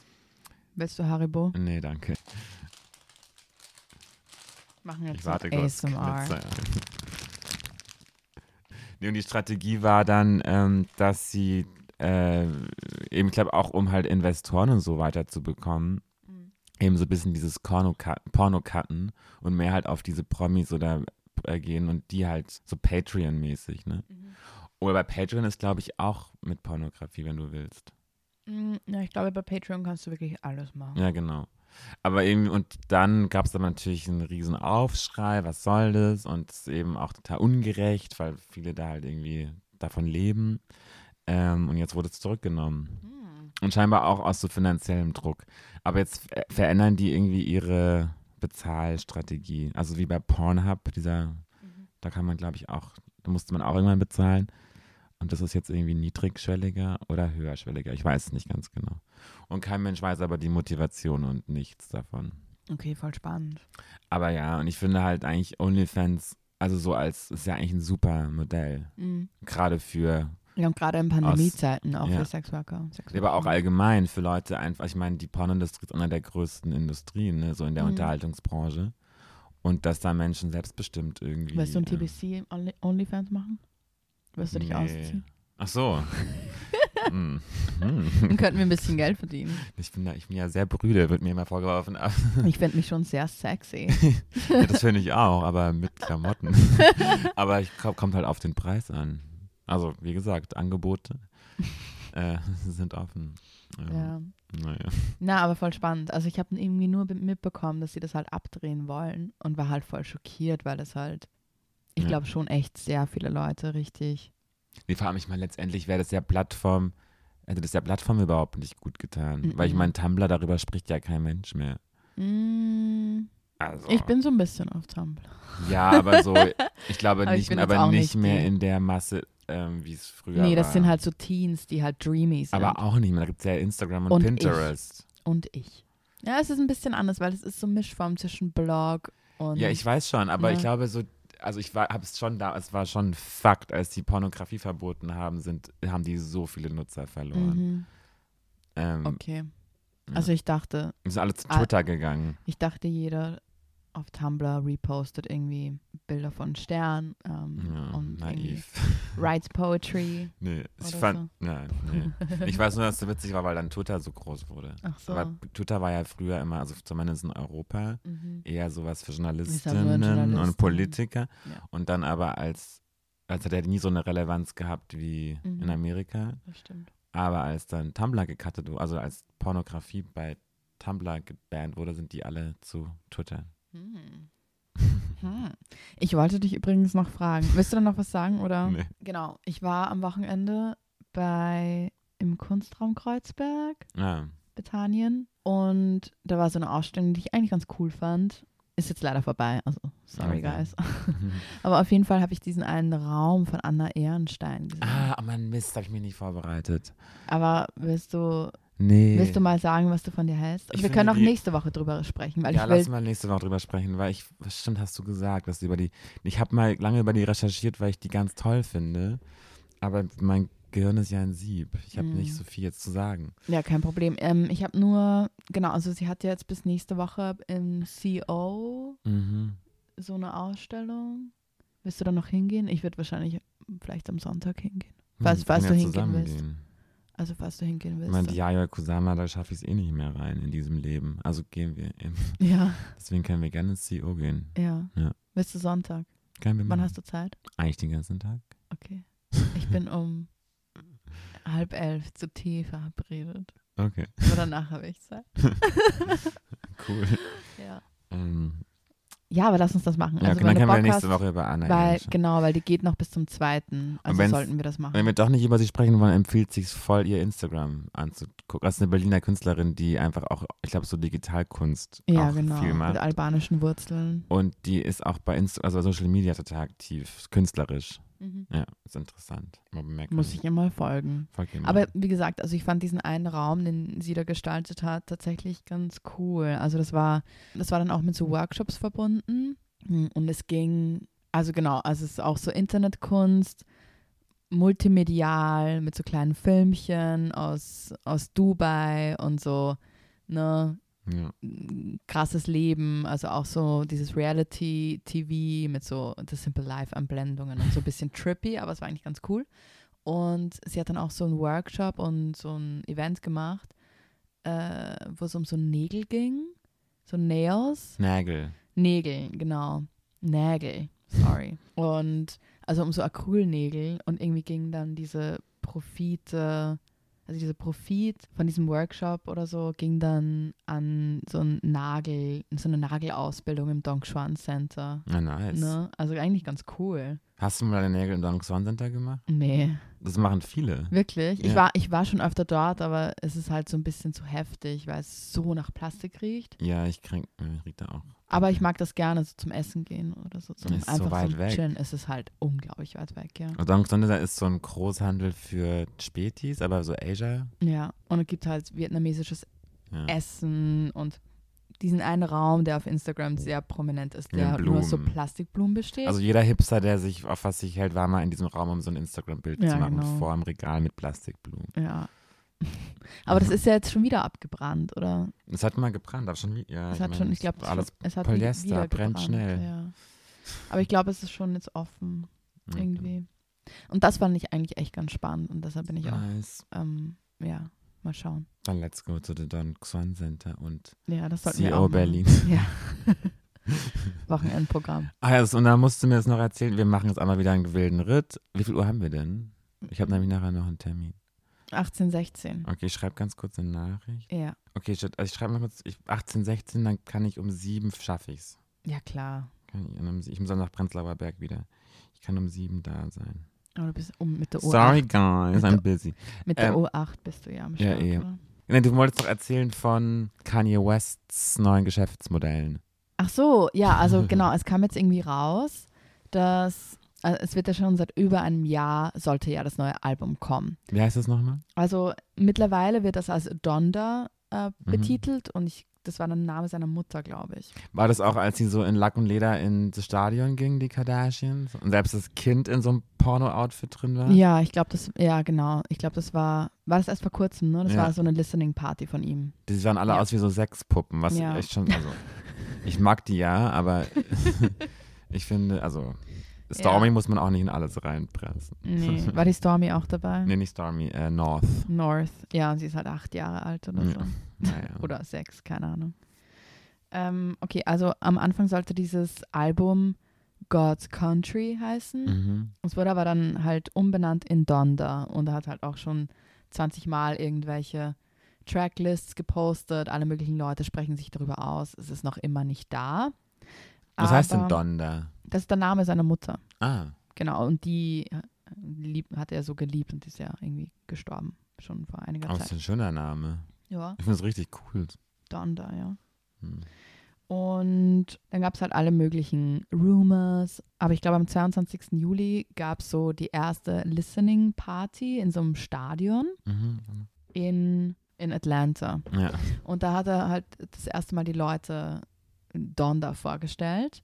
Willst du Haribo? Nee, danke. Machen jetzt Ich warte kurz. ASMR. Knitze. Nee, und die Strategie war dann, ähm, dass sie äh, eben, ich glaube, auch um halt Investoren und so weiter zu bekommen, Mhm. eben so ein bisschen dieses Porno-Cutten Porno-Cutten und mehr halt auf diese Promis oder äh, gehen und die halt so Patreon-mäßig, ne? Mhm. Oder bei Patreon ist, glaube ich, auch mit Pornografie, wenn du willst. Mm, Ja, ich glaube, bei Patreon kannst du wirklich alles machen. Ja, genau. Aber irgendwie, und dann gab es dann natürlich einen riesen Aufschrei, was soll das? Und es ist eben auch total ungerecht, weil viele da halt irgendwie davon leben. Ähm, und jetzt wurde es zurückgenommen. Hm. Und scheinbar auch aus so finanziellem Druck. Aber jetzt ver- verändern die irgendwie ihre Bezahlstrategie. Also wie bei Pornhub, dieser, Mhm. da kann man, glaube ich, auch, da musste man auch irgendwann bezahlen. Und das ist jetzt irgendwie niedrigschwelliger oder höherschwelliger. Ich weiß es nicht ganz genau. Und kein Mensch weiß aber die Motivation und nichts davon. Okay, voll spannend. Aber ja, und ich finde halt eigentlich OnlyFans, also so als, ist ja eigentlich ein super Modell. Mhm. Gerade für Ja, und gerade in Pandemiezeiten auch ja. für Sexworker. Sexworker. Aber auch allgemein für Leute einfach, ich meine, die Pornoindustrie ist einer der größten Industrien, ne, so in der Mhm. Unterhaltungsbranche. Und dass da Menschen selbstbestimmt irgendwie. Willst du ein äh, TBC Only- Onlyfans machen? Wirst du dich nee. ausziehen? Ach so. Hm. Dann könnten wir ein bisschen Geld verdienen. Ich bin, da, ich bin ja sehr brüde, wird mir immer vorgeworfen. Ich finde mich schon sehr sexy. ja, das finde ich auch, aber mit Klamotten. aber ich glaub, kommt halt auf den Preis an. Also, wie gesagt, Angebote äh, sind offen. Ja. Ja. Naja. Na, aber voll spannend. Also ich habe irgendwie nur be- mitbekommen, dass sie das halt abdrehen wollen und war halt voll schockiert, weil das halt, ich Ja. glaube schon echt sehr viele Leute richtig. Nee, vor allem, ich meine, letztendlich wäre das ja Plattform, hätte das ja Plattform überhaupt nicht gut getan. Weil ich Mhm. meine, Tumblr, darüber spricht ja kein Mensch mehr. Mm, Also, ich bin so ein bisschen auf Tumblr. ja, aber so, ich glaube Aber ich nicht, jetzt aber nicht nicht mehr in der Masse, ähm, wie es früher nee, war. das sind halt so Teens, die halt dreamy sind. Aber auch nicht mehr, da gibt es ja Instagram und, Und ich. Pinterest. und ich. Ja, es ist ein bisschen anders, weil es ist so Mischform zwischen Blog und. Ja, ich weiß schon, aber Ja. ich glaube so, also ich war, habe es schon da, es war schon ein Fakt, als die Pornografie verboten haben, sind, haben die so viele Nutzer verloren. Mhm, Ähm, okay. Also ich dachte, Die sind alle zu Ah. Twitter gegangen. ich dachte, jeder auf Tumblr repostet irgendwie Bilder von Stern ähm, Ja, und naiv. writes Poetry. Nee, ich fand, nein, nee. Ich weiß nur, dass es so witzig war, weil dann Twitter so groß wurde. Ach so. Aber Twitter war ja früher immer, also zumindest in Europa, mhm. eher sowas für Journalistinnen Journalisten. und Politiker. Ja. Und dann aber als, als hat er nie so eine Relevanz gehabt wie Mhm. in Amerika. Das stimmt. Aber als dann Tumblr gecuttet wurde, also als Pornografie bei Tumblr gebannt wurde, sind die alle zu Twitter. Hm. Hm. Ich wollte dich übrigens noch fragen. Willst du da noch was sagen? Oder? Nee. Genau. Ich war am Wochenende bei im Kunstraum Kreuzberg, Ja. Bethanien. Und da war so eine Ausstellung, die ich eigentlich ganz cool fand. Ist jetzt leider vorbei. Also, sorry, Okay. guys. Aber auf jeden Fall habe ich diesen einen Raum von Anna Ehrenstein gesehen. ah, oh Mann, Mist, habe ich mich nicht vorbereitet. Aber willst du, Nee. willst du mal sagen, was du von dir hältst? Ich Wir können auch nächste Woche drüber sprechen, weil ja, ich will. lass mal nächste Woche drüber sprechen, weil ich, was stimmt, hast du gesagt, dass du über die, ich habe mal lange über die recherchiert, weil ich die ganz toll finde, aber mein Gehirn ist ja ein Sieb. Ich habe Mm. nicht so viel jetzt zu sagen. Ja, kein Problem. Ähm, ich habe nur, genau, also sie hat jetzt bis nächste Woche im CO Mhm. so eine Ausstellung. Willst du da noch hingehen? Ich würde wahrscheinlich vielleicht am Sonntag hingehen. Falls- wir falls du ja hingehen willst. gehen. Also falls du hingehen Ich willst. meine, die Yaya Kusama, da schaffe ich es eh nicht mehr rein in diesem Leben. Also gehen wir. Eben. ja, Deswegen können wir gerne ins CO gehen. ja. Ja. Willst du Sonntag? Können wir Wann hast du Zeit? Eigentlich den ganzen Tag. Okay. Ich bin um halb elf zu Tee verabredet. Okay, Aber danach habe ich Zeit. cool. Ja. Ähm, Ja, aber lass uns das machen. ja, also, dann können wir nächste hast, Woche über Anna weil. Genau, weil die geht noch bis zum zweiten. Also sollten wir das machen. Wenn wir doch nicht über sie sprechen wollen, empfiehlt sich voll, ihr Instagram anzugucken. Das ist eine Berliner Künstlerin, die einfach auch, ich glaube, so Digitalkunst ja, auch genau. viel Mit macht. albanischen Wurzeln. Und die ist auch bei Insta also bei Social Media total aktiv, künstlerisch. Mhm. Ja, ist interessant. Muss ich mal folgen. Folgt ihr mal. Aber wie gesagt, also ich fand diesen einen Raum, den sie da gestaltet hat, tatsächlich ganz cool. Also das war, das war dann auch mit so Workshops verbunden. Hm, Und es ging, also genau, also es ist auch so Internetkunst, multimedial, mit so kleinen Filmchen aus, aus Dubai und so, ne, ja. krasses Leben, also auch so dieses Reality-TV mit so The Simple Life-Anblendungen und so ein bisschen trippy, aber es war eigentlich ganz cool. Und sie hat dann auch so einen Workshop und so ein Event gemacht, äh, wo es um so Nägel ging, so Nails. Nägel. Nägel, genau. Nägel, sorry. Und also um so Acrylnägel und irgendwie gingen dann diese Profite, also dieser Profit von diesem Workshop oder so, ging dann an so ein Nagel, so eine Nagelausbildung im Dongchuan Center. Ja, nice. Ne? Also eigentlich ganz cool. Hast du mal deine Nägel im Dong Swan Center gemacht? Nee, Das machen viele. wirklich. Ich, Ja. war, ich war schon öfter dort, aber es ist halt so ein bisschen zu heftig, weil es so nach Plastik riecht. Ja, ich krieg, ich riech da auch. Aber ich mag das gerne, so zum Essen gehen oder so. Zum Ist so einfach weit zum weg. Chillen. Es ist halt unglaublich weit weg, ja. Und Dong Swan Center ist so ein Großhandel für Spätis, aber so Asia. Ja, und es gibt halt vietnamesisches Ja. Essen und diesen einen Raum, der auf Instagram sehr prominent ist, der nur so Blumen. Plastikblumen besteht. Also jeder Hipster, der sich auf was sich hält, war mal in diesem Raum, um so ein Instagram-Bild Ja, zu machen, genau. vor einem Regal mit Plastikblumen. ja. Aber das ist ja jetzt schon wieder abgebrannt, oder? Es hat mal gebrannt, aber schon ja, Es hat mein, schon, ich glaube, alles es hat Polyester, brennt gebrannt, schnell. Ja. Aber ich glaube, es ist schon jetzt offen, irgendwie. Und das fand ich eigentlich echt ganz spannend und deshalb bin ich auch, Nice. ähm, ja, mal schauen. Dann let's go to the Don Xuan Center und Ja, das sollten wir CO auch machen. Berlin. Ja. Wochenendprogramm. Ah ja, und dann musst du mir das noch erzählen. Wir machen jetzt einmal wieder einen wilden Ritt. Wie viel Uhr haben wir denn? Ich habe nämlich nachher noch einen Termin. 18, 16. Okay, ich schreibe ganz kurz eine Nachricht. Ja, Okay, ich, also ich schreibe mal kurz, ich, 18, 16, dann kann ich um sieben schaffe ich's. ja klar. Ich, ich muss dann nach Prenzlauer Berg wieder. Ich kann um sieben da sein. Aber du bist um mit der U8. Sorry, guys, I'm busy. Mit der Ähm, U8 bist du ja am ja, Start, eh. oder? Nee, du wolltest doch erzählen von Kanye Wests neuen Geschäftsmodellen. Ach so, ja, also genau, es kam jetzt irgendwie raus, dass also es wird ja schon seit über einem Jahr sollte ja das neue Album kommen. Wie heißt das nochmal? Also mittlerweile wird das als Donda äh, Mhm. betitelt und ich, das war der Name seiner Mutter, glaube ich. War das auch, als sie so in Lack und Leder in das Stadion gingen, die Kardashians? Und selbst das Kind in so einem Porno-Outfit drin war? Ja, ich glaube, das, ja, genau. Ich glaube, das war, war das erst vor kurzem, ne? Das Ja. war so eine Listening Party von ihm. Die sahen alle Ja. aus wie so Sexpuppen, was Ja. echt schon, also, ich mag die ja, aber ich finde, also, Stormy Ja. muss man auch nicht in alles reinpressen. Nee, war die Stormy auch dabei? Nee, nicht Stormy, äh, North. North. Ja, und sie ist halt acht Jahre alt oder Ja. so. Naja. Oder sechs, keine Ahnung. Ähm, okay, also am Anfang sollte dieses Album God's Country heißen. Mhm. Es wurde aber dann halt umbenannt in Donda und er hat halt auch schon 20 Mal irgendwelche Tracklists gepostet. Alle möglichen Leute sprechen sich darüber aus. Es ist noch immer nicht da. Was heißt denn Aber Donda? Das ist der Name seiner Mutter. Ah, Genau, und die äh, lieb, hat er so geliebt und ist ja irgendwie gestorben. Schon vor einiger aber das ist Zeit. ein schöner Name. Ja, Ich finde es richtig cool. Donda, ja. Hm. Und dann gab es halt alle möglichen Rumors. Aber ich glaube, am 22. Juli gab es so die erste Listening Party in so einem Stadion Mhm. in, in Atlanta. Ja. Und da hat er halt das erste Mal die Leute Donda vorgestellt.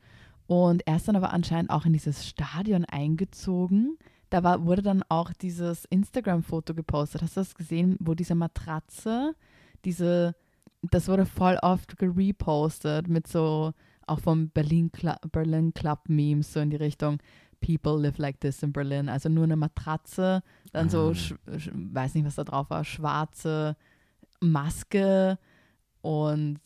Und er ist dann aber anscheinend auch in dieses Stadion eingezogen. Da war, wurde dann auch dieses Instagram-Foto gepostet. Hast du das gesehen, wo diese Matratze, diese, das wurde voll oft gerepostet mit so, auch vom Berlin, Clu Berlin Club Memes, so in die Richtung People live like this in Berlin. Also nur eine Matratze, dann so, Ah. weiß nicht, was da drauf war, schwarze Maske und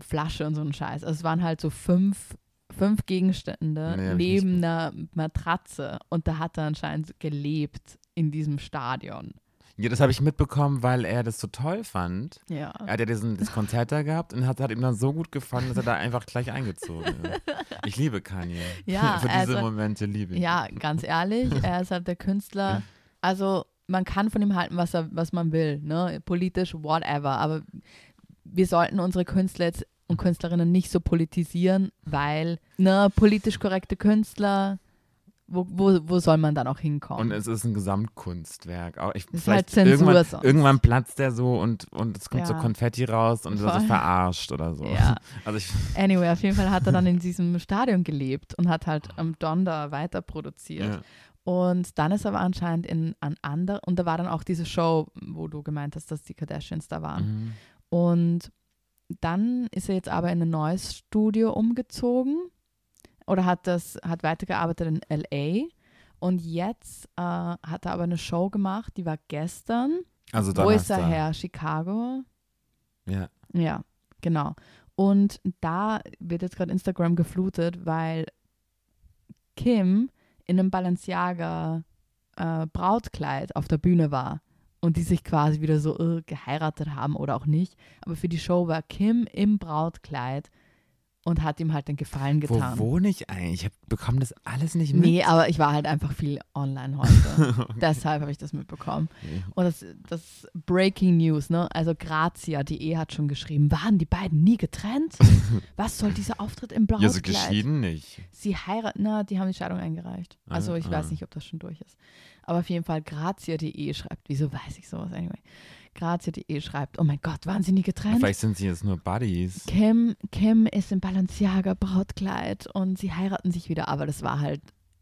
Flasche und so ein Scheiß. Also es waren halt so fünf, fünf Gegenstände Nee, neben einer Matratze und da hat er anscheinend gelebt in diesem Stadion. ja, das habe ich mitbekommen, weil er das so toll fand. Ja. Er hat ja diesen, das Konzert da gehabt und hat, hat ihm dann so gut gefallen, dass er da einfach gleich eingezogen ist. Ich liebe Kanye. Ja, Für diese also- Momente liebe ich. Ja, ganz ehrlich, er ist halt der Künstler. Also man kann von ihm halten, was, er, was man will, ne? politisch, whatever. Aber wir sollten unsere Künstler jetzt und Künstlerinnen nicht so politisieren, weil ne, politisch korrekte Künstler, wo, wo, wo soll man dann auch hinkommen? Und es ist ein Gesamtkunstwerk. Auch ich, ist halt Zensur irgendwann, sonst. irgendwann platzt der so und, und es kommt so Ja. Konfetti raus und wird so Voll. verarscht oder so. ja, Also ich, anyway, auf jeden Fall hat er dann in diesem Stadion gelebt und hat halt am Donda weiter produziert. ja. Und dann ist er aber anscheinend in ein anderer, und da war dann auch diese Show, wo du gemeint hast, dass die Kardashians da waren. Mhm. Und dann ist er jetzt aber in ein neues Studio umgezogen oder hat das, hat weitergearbeitet in LA. Und jetzt äh, hat er aber eine Show gemacht, die war gestern. Also Wo ist er her? Chicago? Ja. Ja, genau. Und da wird jetzt gerade Instagram geflutet, weil Kim in einem Balenciaga äh, Brautkleid auf der Bühne war und die sich quasi wieder so äh, geheiratet haben oder auch nicht. Aber für die Show war Kim im Brautkleid und hat ihm halt den Gefallen Wo getan. wohne ich eigentlich? Ich hab, bekomme das alles nicht mit. Nee, aber ich war halt einfach viel online heute. Deshalb habe ich das mitbekommen. Okay. Und das, das Breaking News, ne? Also Grazia.de hat schon geschrieben, waren die beiden nie getrennt? Was soll dieser Auftritt im Ja, so geschieden nicht. Sie heiraten, na, die haben die Scheidung eingereicht. Also Ah, ich ah. weiß nicht, ob das schon durch ist. Aber auf jeden Fall Grazia.de schreibt, wieso weiß ich sowas anyway. Grazia.de schreibt, oh mein Gott, waren sie nie getrennt? Vielleicht sind sie jetzt nur Buddies. Kim, Kim ist im Balenciaga Brautkleid und sie heiraten sich wieder, aber das war halt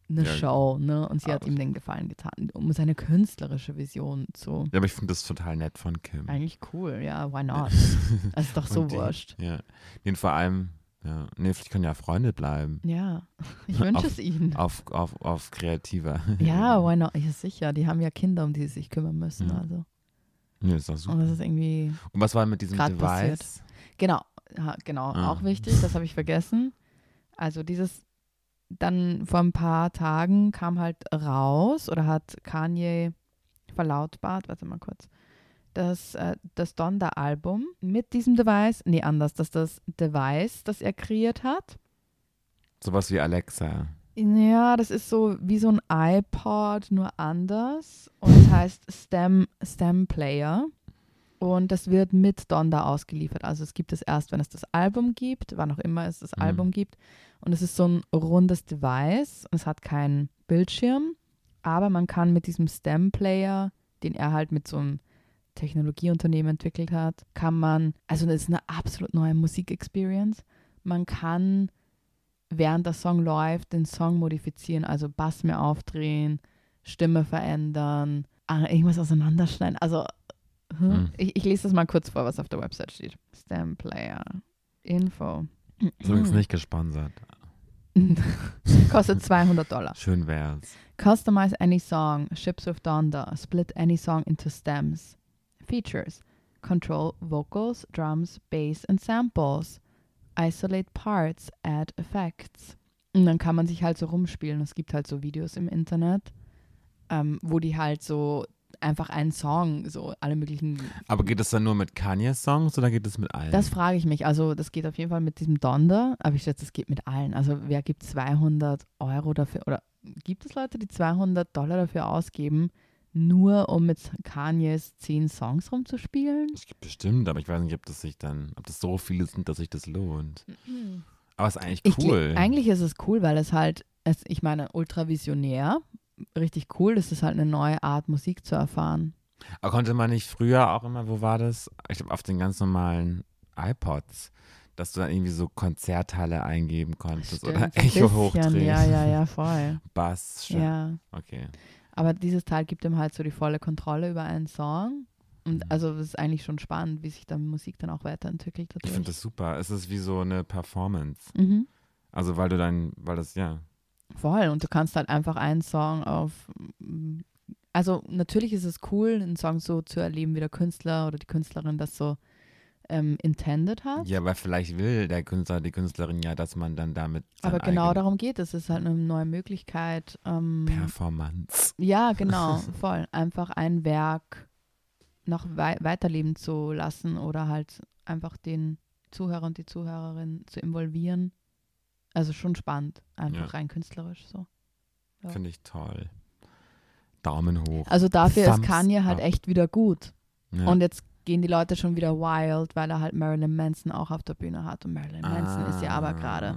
eine Ja. Show, ne? Und sie hat Aber- ihm den Gefallen getan, um seine künstlerische Vision zu. Ja, aber ich finde das total nett von Kim. Eigentlich cool, ja, why not? Das ist doch so wurscht. Ja. Und vor allem, ja, nee, vielleicht können ja Freunde bleiben. Ja, ich wünsche es ihnen. Auf, auf, auf kreativer. Ja, why not? Ja, sicher, die haben ja Kinder, um die sie sich kümmern müssen. Ja. Also. Nee, ist doch super. Und das ist irgendwie Und was war mit diesem Device? passiert. Genau, genau, Ah. auch wichtig, das habe ich vergessen. Also dieses, dann vor ein paar Tagen kam halt raus oder hat Kanye verlautbart, warte mal kurz, dass äh, das Donda-Album mit diesem Device, nee, anders, dass das Device, das er kreiert hat, Sowas wie Alexa. ja, das ist so wie so ein iPod, nur anders. Und es heißt Stem, Stem Player. Und das wird mit Donda ausgeliefert. Also es gibt es erst, wenn es das Album gibt, wann auch immer es das Mhm. Album gibt. Und es ist so ein rundes Device. Es hat keinen Bildschirm. Aber man kann mit diesem Stem Player, den er halt mit so einem Technologieunternehmen entwickelt hat, kann man, also das ist eine absolut neue Musikexperience. Man kann während der Song läuft, den Song modifizieren, also Bass mehr aufdrehen, Stimme verändern, ah, irgendwas auseinanderschneiden. Also, hm? Mhm. ich, ich lese das mal kurz vor, was auf der Website steht. Stem Player, Info. Ist übrigens nicht gesponsert. Kostet 200 Dollar. Schön wär's. Customize any song, ships with Donda, split any song into stems. Features control vocals, drums, bass and samples. Isolate parts, add effects. Und dann kann man sich halt so rumspielen. Es gibt halt so Videos im Internet, ähm, wo die halt so einfach einen Song, so alle möglichen. Aber geht es dann nur mit Kanye-Songs oder geht es mit allen? Das frage ich mich. Also, das geht auf jeden Fall mit diesem Donda, aber ich schätze, das geht mit allen. Also, wer gibt 200 Euro dafür? Oder gibt es Leute, die 200 Dollar dafür ausgeben, nur um mit Kanyes 10 Songs rumzuspielen? Es gibt bestimmt, aber ich weiß nicht, ob das sich dann, ob das so viele sind, dass sich das lohnt. Aber es ist eigentlich Ich, cool. gl- eigentlich ist es cool, weil es halt, es, ich meine, ultravisionär, richtig cool. Das ist halt eine neue Art, Musik zu erfahren. Aber konnte man nicht früher auch immer, wo war das? Ich glaube, auf den ganz normalen iPods, dass du dann irgendwie so Konzertteile eingeben konntest oder Stimmt, ein Echo hochdrehen. Ja, ja, ja, voll. Bass. Sch- ja. Okay. Aber dieses Teil gibt ihm halt so die volle Kontrolle über einen Song. Und Mhm. also es ist eigentlich schon spannend, wie sich dann Musik dann auch weiterentwickelt. Ich finde dadurch. das super. Es ist wie so eine Performance. Mhm. Also weil du dann, weil das, ja. Voll. Und du kannst halt einfach einen Song auf. Also natürlich ist es cool, einen Song so zu erleben, wie der Künstler oder die Künstlerin das so ähm, intended hat. Ja, aber vielleicht will der Künstler, die Künstlerin ja, dass man dann damit Aber genau darum geht es. Es ist halt eine neue Möglichkeit. Ähm, Performance. ja, genau, voll. Einfach ein Werk noch wei weiterleben zu lassen oder halt einfach den Zuhörer und die Zuhörerin zu involvieren. Also schon spannend, einfach Ja. rein künstlerisch so. Ja. Finde ich toll. Daumen hoch. Also dafür ist Thumbs Kanye halt up. echt wieder gut. Ja. Und jetzt gehen die Leute schon wieder wild, weil er halt Marilyn Manson auch auf der Bühne hat. Und Marilyn Manson ist ja aber gerade,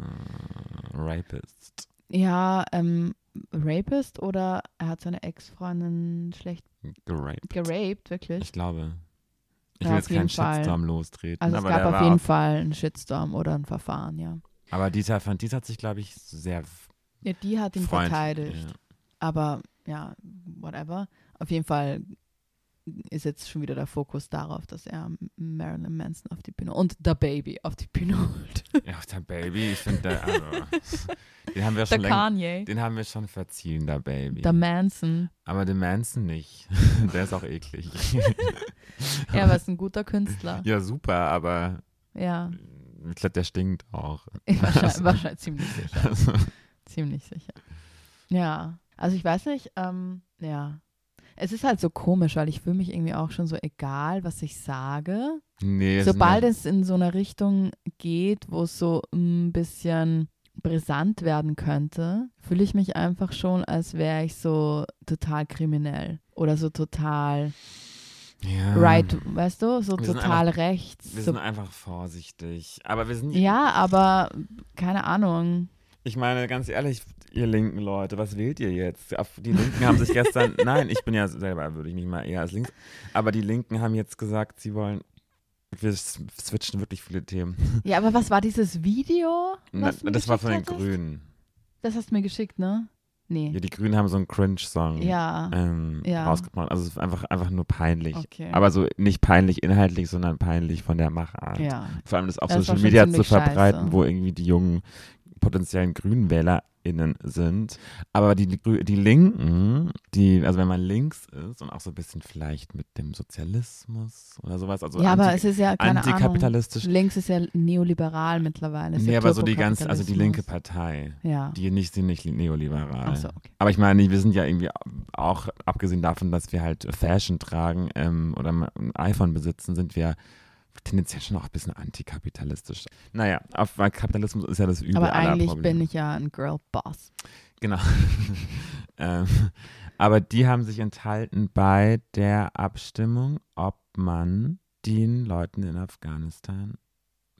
Ah, Rapist. ja, ähm, Rapist oder er hat seine Ex-Freundin schlecht Geraped. geraped, wirklich. Ich glaube. Ich Ja, will auf jetzt keinen Fall. Shitstorm lostreten. Also es gab auf jeden Fall einen Shitstorm oder ein Verfahren, ja. Aber Dieter von Dies hat sich, glaube ich, sehr Ja, die hat ihn freundlich. verteidigt. Ja. Aber ja, whatever. Auf jeden Fall ist jetzt schon wieder der Fokus darauf, dass er Marilyn Manson auf die Bühne und The Baby auf die Bühne holt. Ja, der Baby, ich finde, der, also, den haben wir Der schon länger, Kanye. den haben wir schon verziehen, der Baby. Der Manson. Aber den Manson nicht. der ist auch eklig. Er aber ist ein guter Künstler. ja, super, aber Ja, ich glaube, der stinkt auch. wahrscheinlich, wahrscheinlich ziemlich sicher. Also, Ziemlich sicher. Ja, also ich weiß nicht, ähm, ja. Es ist halt so komisch, weil ich fühle mich irgendwie auch schon so egal, was ich sage. nee, Sobald es in so eine Richtung geht, wo es so ein bisschen brisant werden könnte, fühle ich mich einfach schon, als wäre ich so total kriminell oder so total ja, right, weißt du, so Wir total rechts. Wir So, sind einfach vorsichtig. Aber wir sind ja, aber keine Ahnung. Ich meine, ganz ehrlich, Ihr linken Leute, was wählt ihr jetzt? Die Linken haben sich gestern, nein, ich bin ja selber, würde ich mich mal eher als links, aber die Linken haben jetzt gesagt, sie wollen, wir switchen wirklich viele Themen. Ja, aber was war dieses Video? Na, das war von den hattest? Grünen. Das hast du mir geschickt, ne? Nee. Ja, die Grünen haben so einen Cringe-Song ja. ähm, ja. rausgebracht. Also es ist einfach, einfach nur peinlich. Okay. Aber so nicht peinlich inhaltlich, sondern peinlich von der Machart. Ja. Vor allem das auf das Social Media zu verbreiten, scheiße. wo irgendwie die jungen potenziellen Grünen Wähler innen sind. Aber die, die Linken, die, also wenn man links ist und auch so ein bisschen vielleicht mit dem Sozialismus oder sowas, also ja, aber es ist ja keine antikapitalistisch. Ahnung. Links ist ja neoliberal mittlerweile. Nee, ja aber so die ganze, also die linke Partei, ja. die nicht sind nicht neoliberal. So, okay. Aber ich meine, wir sind ja irgendwie auch, abgesehen davon, dass wir halt Fashion tragen ähm, oder ein iPhone besitzen, sind wir tendenziell schon auch ein bisschen antikapitalistisch. Naja, auf, Kapitalismus ist ja das Übel Aber eigentlich bin ich ja ein Girl-Boss. Genau. ähm, aber die haben sich enthalten bei der Abstimmung, ob man den Leuten in Afghanistan,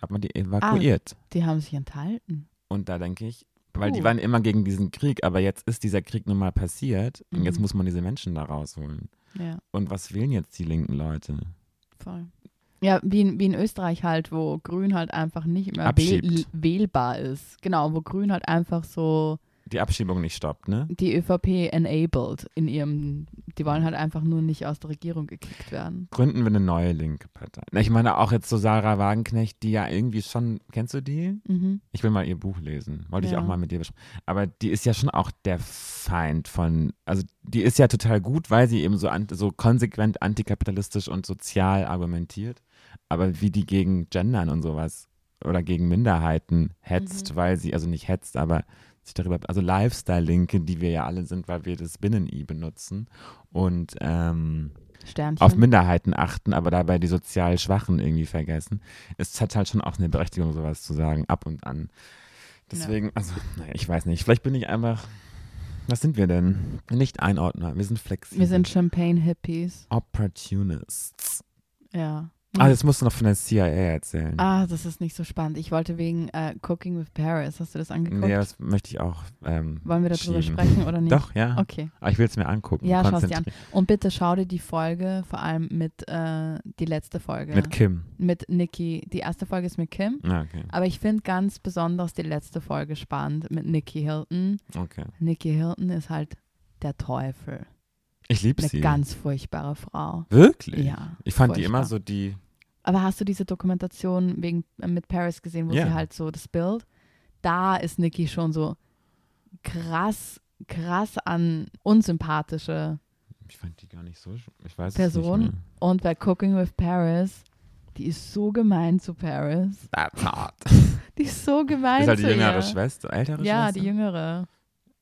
ob man die evakuiert. Ah, die haben sich enthalten. Und da denke ich, weil die waren immer gegen diesen Krieg, aber jetzt ist dieser Krieg nun mal passiert mhm. und jetzt mhm. muss man diese Menschen da rausholen. Ja. Und was wählen jetzt die linken Leute? Voll. Ja, wie in, wie in Österreich halt, wo Grün halt einfach nicht mehr wähl wählbar ist. Genau, wo Grün halt einfach so die Abschiebung nicht stoppt, ne? Die ÖVP enabled in ihrem, die wollen halt einfach nur nicht aus der Regierung gekickt werden. Gründen wir eine neue linke Partei. Ich meine auch jetzt so Sarah Wagenknecht, die ja irgendwie schon, kennst du die? Mhm. Ich will mal ihr Buch lesen, wollte ja. ich auch mal mit dir besprechen. Aber die ist ja schon auch der Feind von, also die ist ja total gut, weil sie eben so, so konsequent antikapitalistisch und sozial argumentiert aber wie die gegen Gendern und sowas oder gegen Minderheiten hetzt, mhm. weil sie, also nicht hetzt, aber sich darüber, also Lifestyle-Linke, die wir ja alle sind, weil wir das Binnen-I benutzen und ähm, auf Minderheiten achten, aber dabei die sozial Schwachen irgendwie vergessen. Es hat halt schon auch eine Berechtigung, sowas zu sagen, ab und an. Deswegen, ja. also, naja, ich weiß nicht, vielleicht bin ich einfach, was sind wir denn? Nicht Einordner, wir sind flexibel. Wir sind Champagne-Hippies. Opportunists. Ja. Ah, jetzt musst du noch von der CIA erzählen. Ah, das ist nicht so spannend. Ich wollte wegen äh, Cooking with Paris. Hast du das angeguckt? Nee, das möchte ich auch. Ähm, Wollen wir darüber schieben. sprechen oder nicht? Doch, ja. Okay. Aber ich will es mir angucken. Ja, schau es dir an. Und bitte schau dir die Folge, vor allem mit äh, die letzte Folge. Mit Kim. Mit Nikki. Die erste Folge ist mit Kim. Ah, okay. Aber ich finde ganz besonders die letzte Folge spannend mit Nikki Hilton. Okay. Nikki Hilton ist halt der Teufel. Ich liebe sie. Eine ganz furchtbare Frau. Wirklich? Ja. Ich fand furchtbar. die immer so die aber hast du diese Dokumentation wegen, äh, mit Paris gesehen, wo ja. sie halt so das Bild? Da ist Nikki schon so krass, krass an unsympathische ich fand die gar nicht so, ich weiß Person. Nicht Und bei Cooking with Paris, die ist so gemein zu Paris. That's hot. Die ist so gemein ist halt die zu jüngere ihr. Schwester, ältere ja, Schwester? die jüngere.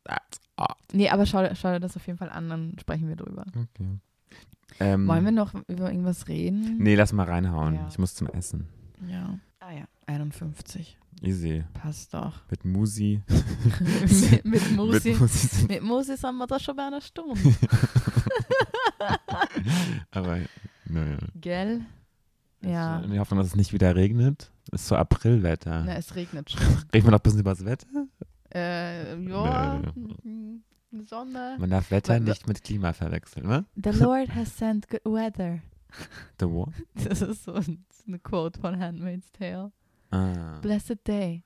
That's hot. Nee, aber schau, schau dir das auf jeden Fall an, dann sprechen wir drüber. Okay. Ähm, Wollen wir noch über irgendwas reden? Nee, lass mal reinhauen. Ja. Ich muss zum Essen. Ja. Ah ja, 51. Easy. Passt doch. Mit Musi. mit, mit Musi. Mit Musi. mit Musi sind wir da schon bei einer Stunde. Aber, naja. Gell? Ja. In der Hoffnung, dass es nicht wieder regnet. Ist so Aprilwetter. Na, es regnet schon. Reden wir noch ein bisschen über das Wetter? Äh, ja. Nö. Sonne. Man darf Wetter nicht mit Klima verwechseln, ne? The Lord has sent good weather. The what? Das ist so ein- eine Quote von Handmaid's Tale. Ah. Blessed day.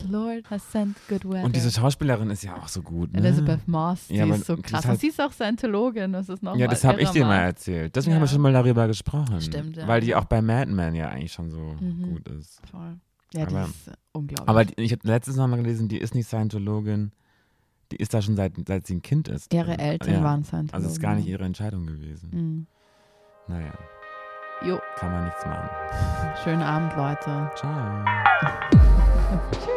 The Lord has sent good weather. Und diese Schauspielerin ist ja auch so gut, ne? Elizabeth Moss, die Ja, ist so die ist krass. Und sie ist auch Scientologin, das ist noch Ja, das habe ich dir mal erzählt. Deswegen Ja. haben wir schon mal darüber gesprochen. Stimmt, ja. Weil die auch bei Mad Men ja eigentlich schon so Mhm. gut ist. Voll. Ja, die Aber- ist äh, unglaublich. Aber die, ich habe letztens noch mal gelesen, die ist nicht Scientologin. Die ist da schon seit, seit sie ein Kind ist. ihre drin. Eltern ja. waren Scientologen. Also es ist gar nicht ihre Entscheidung gewesen. Mhm. Naja, Jo, kann man nichts machen. schönen Abend, Leute. Ciao. Tschüss.